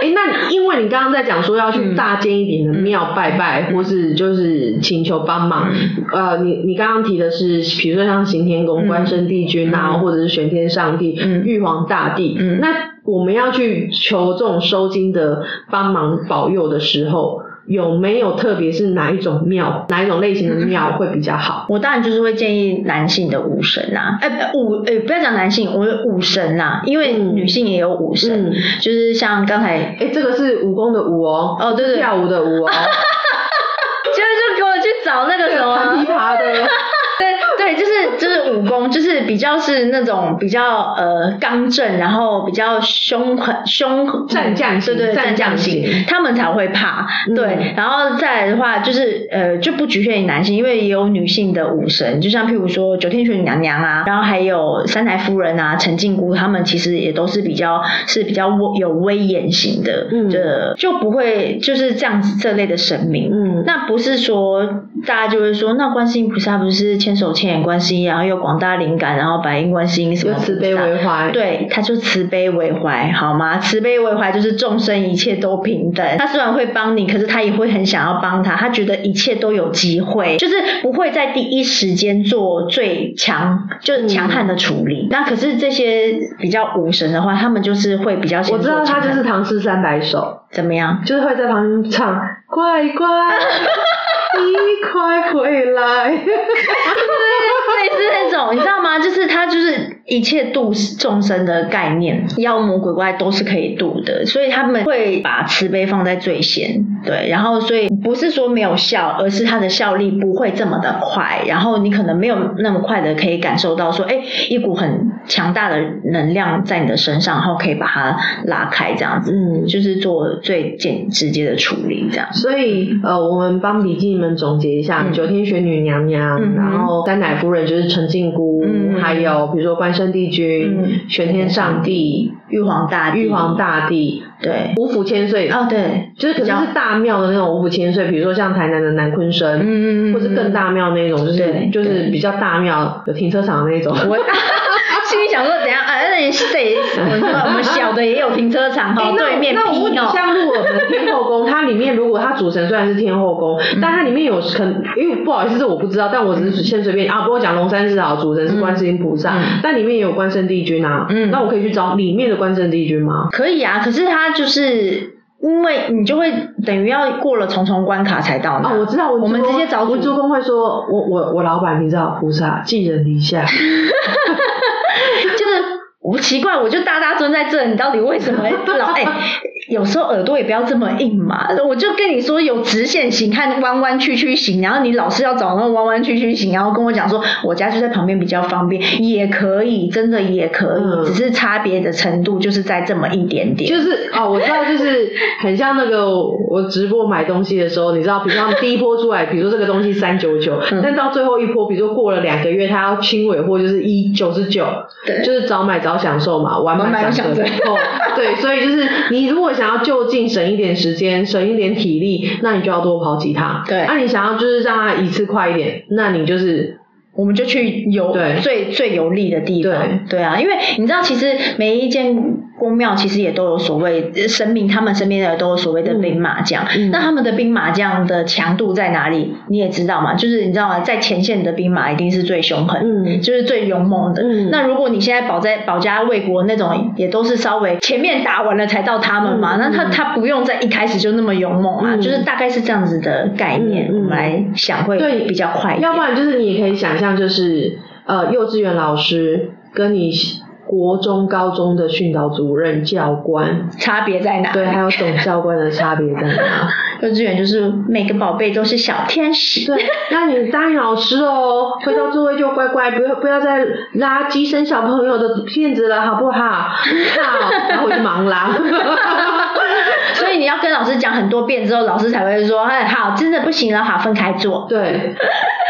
Speaker 2: 哎，那因为你刚刚在讲说要去大间一点的庙拜拜，或是就是请求帮忙，呃，你你刚刚提的是，比如说像行天宫、
Speaker 1: 嗯
Speaker 2: 关圣帝君啊，
Speaker 1: 嗯。
Speaker 2: 或者是玄天上帝、
Speaker 1: 嗯。
Speaker 2: 玉皇大帝，
Speaker 1: 嗯。
Speaker 2: 那我们要去求这种收金的帮忙保佑的时候，有没有特别是哪一种庙，哪一种类型的庙会比较好？
Speaker 1: 我当然就是会建议男性的武神啊，哎、武哎、不要讲男性，我武神啦，因为
Speaker 2: 嗯。
Speaker 1: 女性也有武神，
Speaker 2: 嗯。
Speaker 1: 就是像刚才
Speaker 2: 哎，这个是武功的武哦，
Speaker 1: 哦对对。
Speaker 2: 跳舞的舞哦，
Speaker 1: 就是就给我去找那个什么
Speaker 2: 弹琵琶的，
Speaker 1: 对对，就是就是武功，就是比较是那种比较呃刚正，然后比较凶狠凶
Speaker 2: 战将型
Speaker 1: 对对
Speaker 2: 战将
Speaker 1: 型
Speaker 2: 型，
Speaker 1: 他们才会怕。
Speaker 2: 嗯
Speaker 1: 对，然后再来的话，就是呃就不局限于男性，因为也有女性的武神，就像譬如说九天玄女娘娘啊，然后还有三台夫人啊、陈靖姑，他们其实也都是比较是比较威有威严型的，
Speaker 2: 嗯
Speaker 1: 的就不会就是这样子这类的神明。
Speaker 2: 嗯，
Speaker 1: 那不是说大家就会说，那观世音菩萨不是千手千眼观世音，然后又广大灵感，然后百应观世音什么
Speaker 2: 有慈悲为怀，
Speaker 1: 对，他就慈悲为怀，好吗？慈悲为怀就是众生一切都平等。他虽然会帮你，可是他也会很想要帮他，他觉得一切都有机会，就是不会在第一时间做最强，就是强悍的处理。那可是这些比较武神的话，他们就是会比较
Speaker 2: 我知道他就是唐诗三百首，
Speaker 1: 怎么样？
Speaker 2: 就是会在旁边唱乖乖，你快回来。
Speaker 1: 是那种，你知道吗？就是他就是一切度众生的概念，妖魔鬼怪都是可以度的，所以他们会把慈悲放在最先。对，然后所以不是说没有效，而是它的效力不会这么的快，然后你可能没有那么快的可以感受到说，哎，一股很强大的能量在你的身上，然后可以把它拉开，这样子，
Speaker 2: 嗯
Speaker 1: 就是做最简直接的处理，这样。
Speaker 2: 所以呃，我们帮笔记们总结一下：
Speaker 1: 嗯
Speaker 2: 九天玄女娘娘，
Speaker 1: 嗯
Speaker 2: 然后三奶夫人就是陈靖姑，
Speaker 1: 嗯
Speaker 2: 还有比如说关圣帝君、
Speaker 1: 嗯
Speaker 2: 玄天上帝、
Speaker 1: 玉皇大帝，
Speaker 2: 玉皇大帝、
Speaker 1: 对，
Speaker 2: 五府千岁，
Speaker 1: 哦对，
Speaker 2: 就是可能是大庙的那种五府千岁，比如说像台南的南昆生，
Speaker 1: 嗯嗯嗯
Speaker 2: 或是更大庙那种，就是
Speaker 1: 对
Speaker 2: 就是比较大庙有停车场的那种。
Speaker 1: 我心里想说，怎样？啊，那你得我说我们小的也有停车场哈，对面
Speaker 2: 那我问你，
Speaker 1: 批哦。
Speaker 2: 像入我们的天后宫，它里面如果它主神虽然是天后宫，
Speaker 1: 嗯
Speaker 2: 但它里面有可能，因为不好意思，这我不知道，但我只是先随便啊，不过讲龙山寺好，主神是观世音菩萨，
Speaker 1: 嗯
Speaker 2: 但里面也有关圣帝君啊，
Speaker 1: 嗯
Speaker 2: 那我可以去找里面的关圣帝君吗？
Speaker 1: 可以啊，可是他就是因为你就会等于要过了重重关卡才到那。
Speaker 2: 哦，我知道，
Speaker 1: 我们直接找主
Speaker 2: 文殊公会说，我我我老板，你知道菩萨寄人篱下，
Speaker 1: 就 是我奇怪，我就大大蹲在这，你到底为什么老 哎？有时候耳朵也不要这么硬嘛，我就跟你说有直线型和弯弯曲曲型，然后你老是要找那种弯弯曲曲型，然后跟我讲说我家就在旁边比较方便，也可以，真的也可以，
Speaker 2: 嗯
Speaker 1: 只是差别的程度就是在这么一点点。
Speaker 2: 就是哦，我知道，就是很像那个我直播买东西的时候，你知道，比如说第一波出来，比如说这个东西三九九，
Speaker 1: 嗯
Speaker 2: 但到最后一波，比如说过了两个月，它要清尾货就是一九十九，
Speaker 1: 对
Speaker 2: 就是早买早享受嘛，晚
Speaker 1: 晚买
Speaker 2: 买享
Speaker 1: 受
Speaker 2: 哦，对，所以就是你如果想要就近省一点时间，省一点体力，那你就要多跑几趟。
Speaker 1: 对。
Speaker 2: 那、你想要就是让它一次快一点，那你就是
Speaker 1: 我们就去有
Speaker 2: 对。
Speaker 1: 最最有利的地方。
Speaker 2: 对
Speaker 1: 啊，因为你知道，其实每一间宫庙其实也都有所谓呃神明，他们身边的都有所谓的兵马将。
Speaker 2: 嗯
Speaker 1: 那他们的兵马将的强度在哪里？你也知道嘛，就是你知道吗？在前线的兵马一定是最凶狠，
Speaker 2: 嗯
Speaker 1: 就是最勇猛的。
Speaker 2: 嗯
Speaker 1: 那如果你现在保在保家卫国那种，也都是稍微前面打完了才到他们嘛，
Speaker 2: 嗯
Speaker 1: 那他
Speaker 2: 嗯
Speaker 1: 他不用在一开始就那么勇猛啊，
Speaker 2: 嗯
Speaker 1: 就是大概是这样子的概念，来想会
Speaker 2: 对
Speaker 1: 比较快一点。
Speaker 2: 要不然就是你也可以想象，就是呃，幼稚园老师跟你国中、高中的训导主任、教官，
Speaker 1: 差别在哪？
Speaker 2: 对，还有总教官的差别在哪？
Speaker 1: 幼稚园就是每个宝贝都是小天使。
Speaker 2: 对，那你答应老师哦，回到座位就乖乖，不要不要再拉鸡生小朋友的片子了，好不好？好，然后我就忙拉。
Speaker 1: 所以你要跟老师讲很多遍之后，老师才会说：“哎，好，真的不行了，好，分开坐。
Speaker 2: 对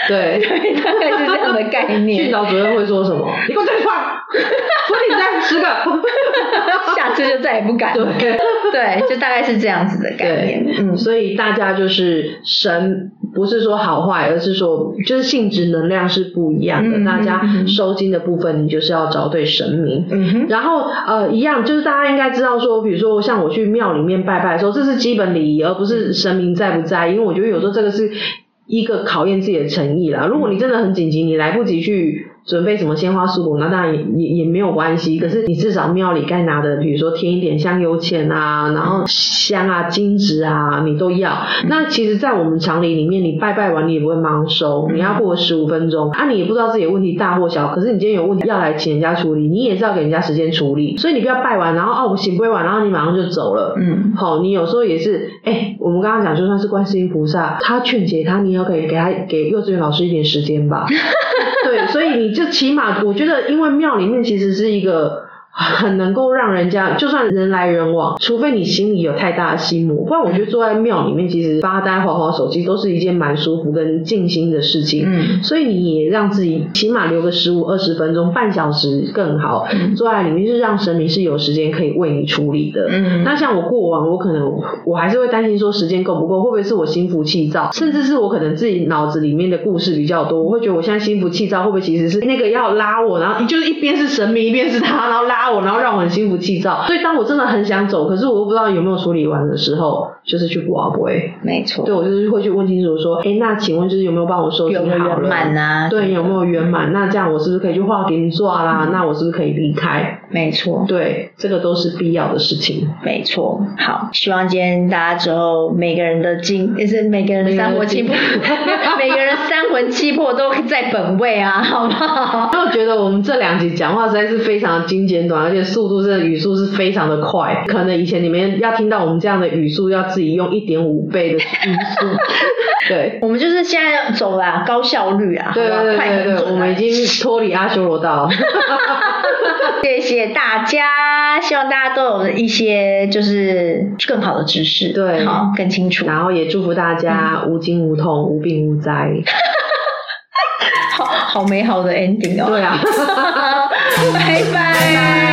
Speaker 2: 对，”
Speaker 1: 大概是这样的概念
Speaker 2: 训
Speaker 1: 念。
Speaker 2: 导主任会说什么？你给我站起来，说你再十个。
Speaker 1: 下次就再也不敢了。
Speaker 2: 对。
Speaker 1: 对，就大概是这样子的概念。嗯，
Speaker 2: 所以大家就是神，不是说好坏，而是说就是性质能量是不一样的。
Speaker 1: 嗯
Speaker 2: 大家收金的部分，你就是要找对神明。
Speaker 1: 嗯哼，
Speaker 2: 然后呃，一样就是大家应该知道说，比如说像我去庙里面拜拜的时候，这是基本礼仪，而不是神明在不在。因为我觉得有时候这个是一个考验自己的诚意啦。如果你真的很紧急，你来不及去准备什么鲜花素果，那当然也也也没有关系。可是你至少庙里该拿的，比如说添一点香油钱啊，然后香啊、金纸啊，你都要。那其实，在我们常理里面，你拜拜完你也不会马上收，你要过十五分钟啊，你也不知道自己的问题大或小。可是你今天有问题要来请人家处理，你也是要给人家时间处理。所以你不要拜完，然后哦我行不完，然后你马上就走了。
Speaker 1: 嗯，
Speaker 2: 好，你有时候也是，哎，我们刚刚讲，就算是观世音菩萨，他劝解他，你也要给给他给幼稚园老师一点时间吧。所以你就起码，我觉得，因为庙里面其实是一个。很能够让人家，就算人来人往，除非你心里有太大的心魔，不然我觉得坐在庙里面，其实发呆、划划手机都是一件蛮舒服跟静心的事情。
Speaker 1: 嗯，
Speaker 2: 所以你也让自己起码留个十五二十分钟，半小时更好。坐在里面是让神明是有时间可以为你处理的。
Speaker 1: 嗯
Speaker 2: 那像我过往，我可能我还是会担心说时间够不够，会不会是我心浮气躁，甚至是我可能自己脑子里面的故事比较多，我会觉得我现在心浮气躁，会不会其实是那个要拉我，然后就是一边是神明，一边是他，然后拉我，然后让我很心浮气躁。所以当我真的很想走，可是我又不知道有没有处理完的时候，就是去卜龟。
Speaker 1: 没错，
Speaker 2: 对，我就是会去问清楚说，哎，那请问就是有没有帮我收
Speaker 1: 有没有圆
Speaker 2: 金好了？
Speaker 1: 满啊？
Speaker 2: 对，有没有圆满？那这样我是不是可以去画给你抓啦？那我是不是可以离开？
Speaker 1: 没错，
Speaker 2: 对，这个都是必要的事情。
Speaker 1: 没错。好，希望今天大家之后每个人的精，也是每个人的三魂七魄，每个人三魂七魄都在本位啊，好不好？
Speaker 2: 因为我觉得我们这两集讲话实在是非常的精简短，而且速度是语速是非常的快。可能以前你们要听到我们这样的语速，要自己用一点五倍的语速。对。
Speaker 1: 我们就是现在要走啦，高效率啊，
Speaker 2: 对对对对我们已经脱离阿修罗道。
Speaker 1: 谢谢大家，希望大家都有一些就是更好的知识，
Speaker 2: 对
Speaker 1: 好更清楚，
Speaker 2: 然后也祝福大家无惊无痛、无病无灾。
Speaker 1: 好美好的 ending 哦！
Speaker 2: 对啊，拜
Speaker 1: 拜。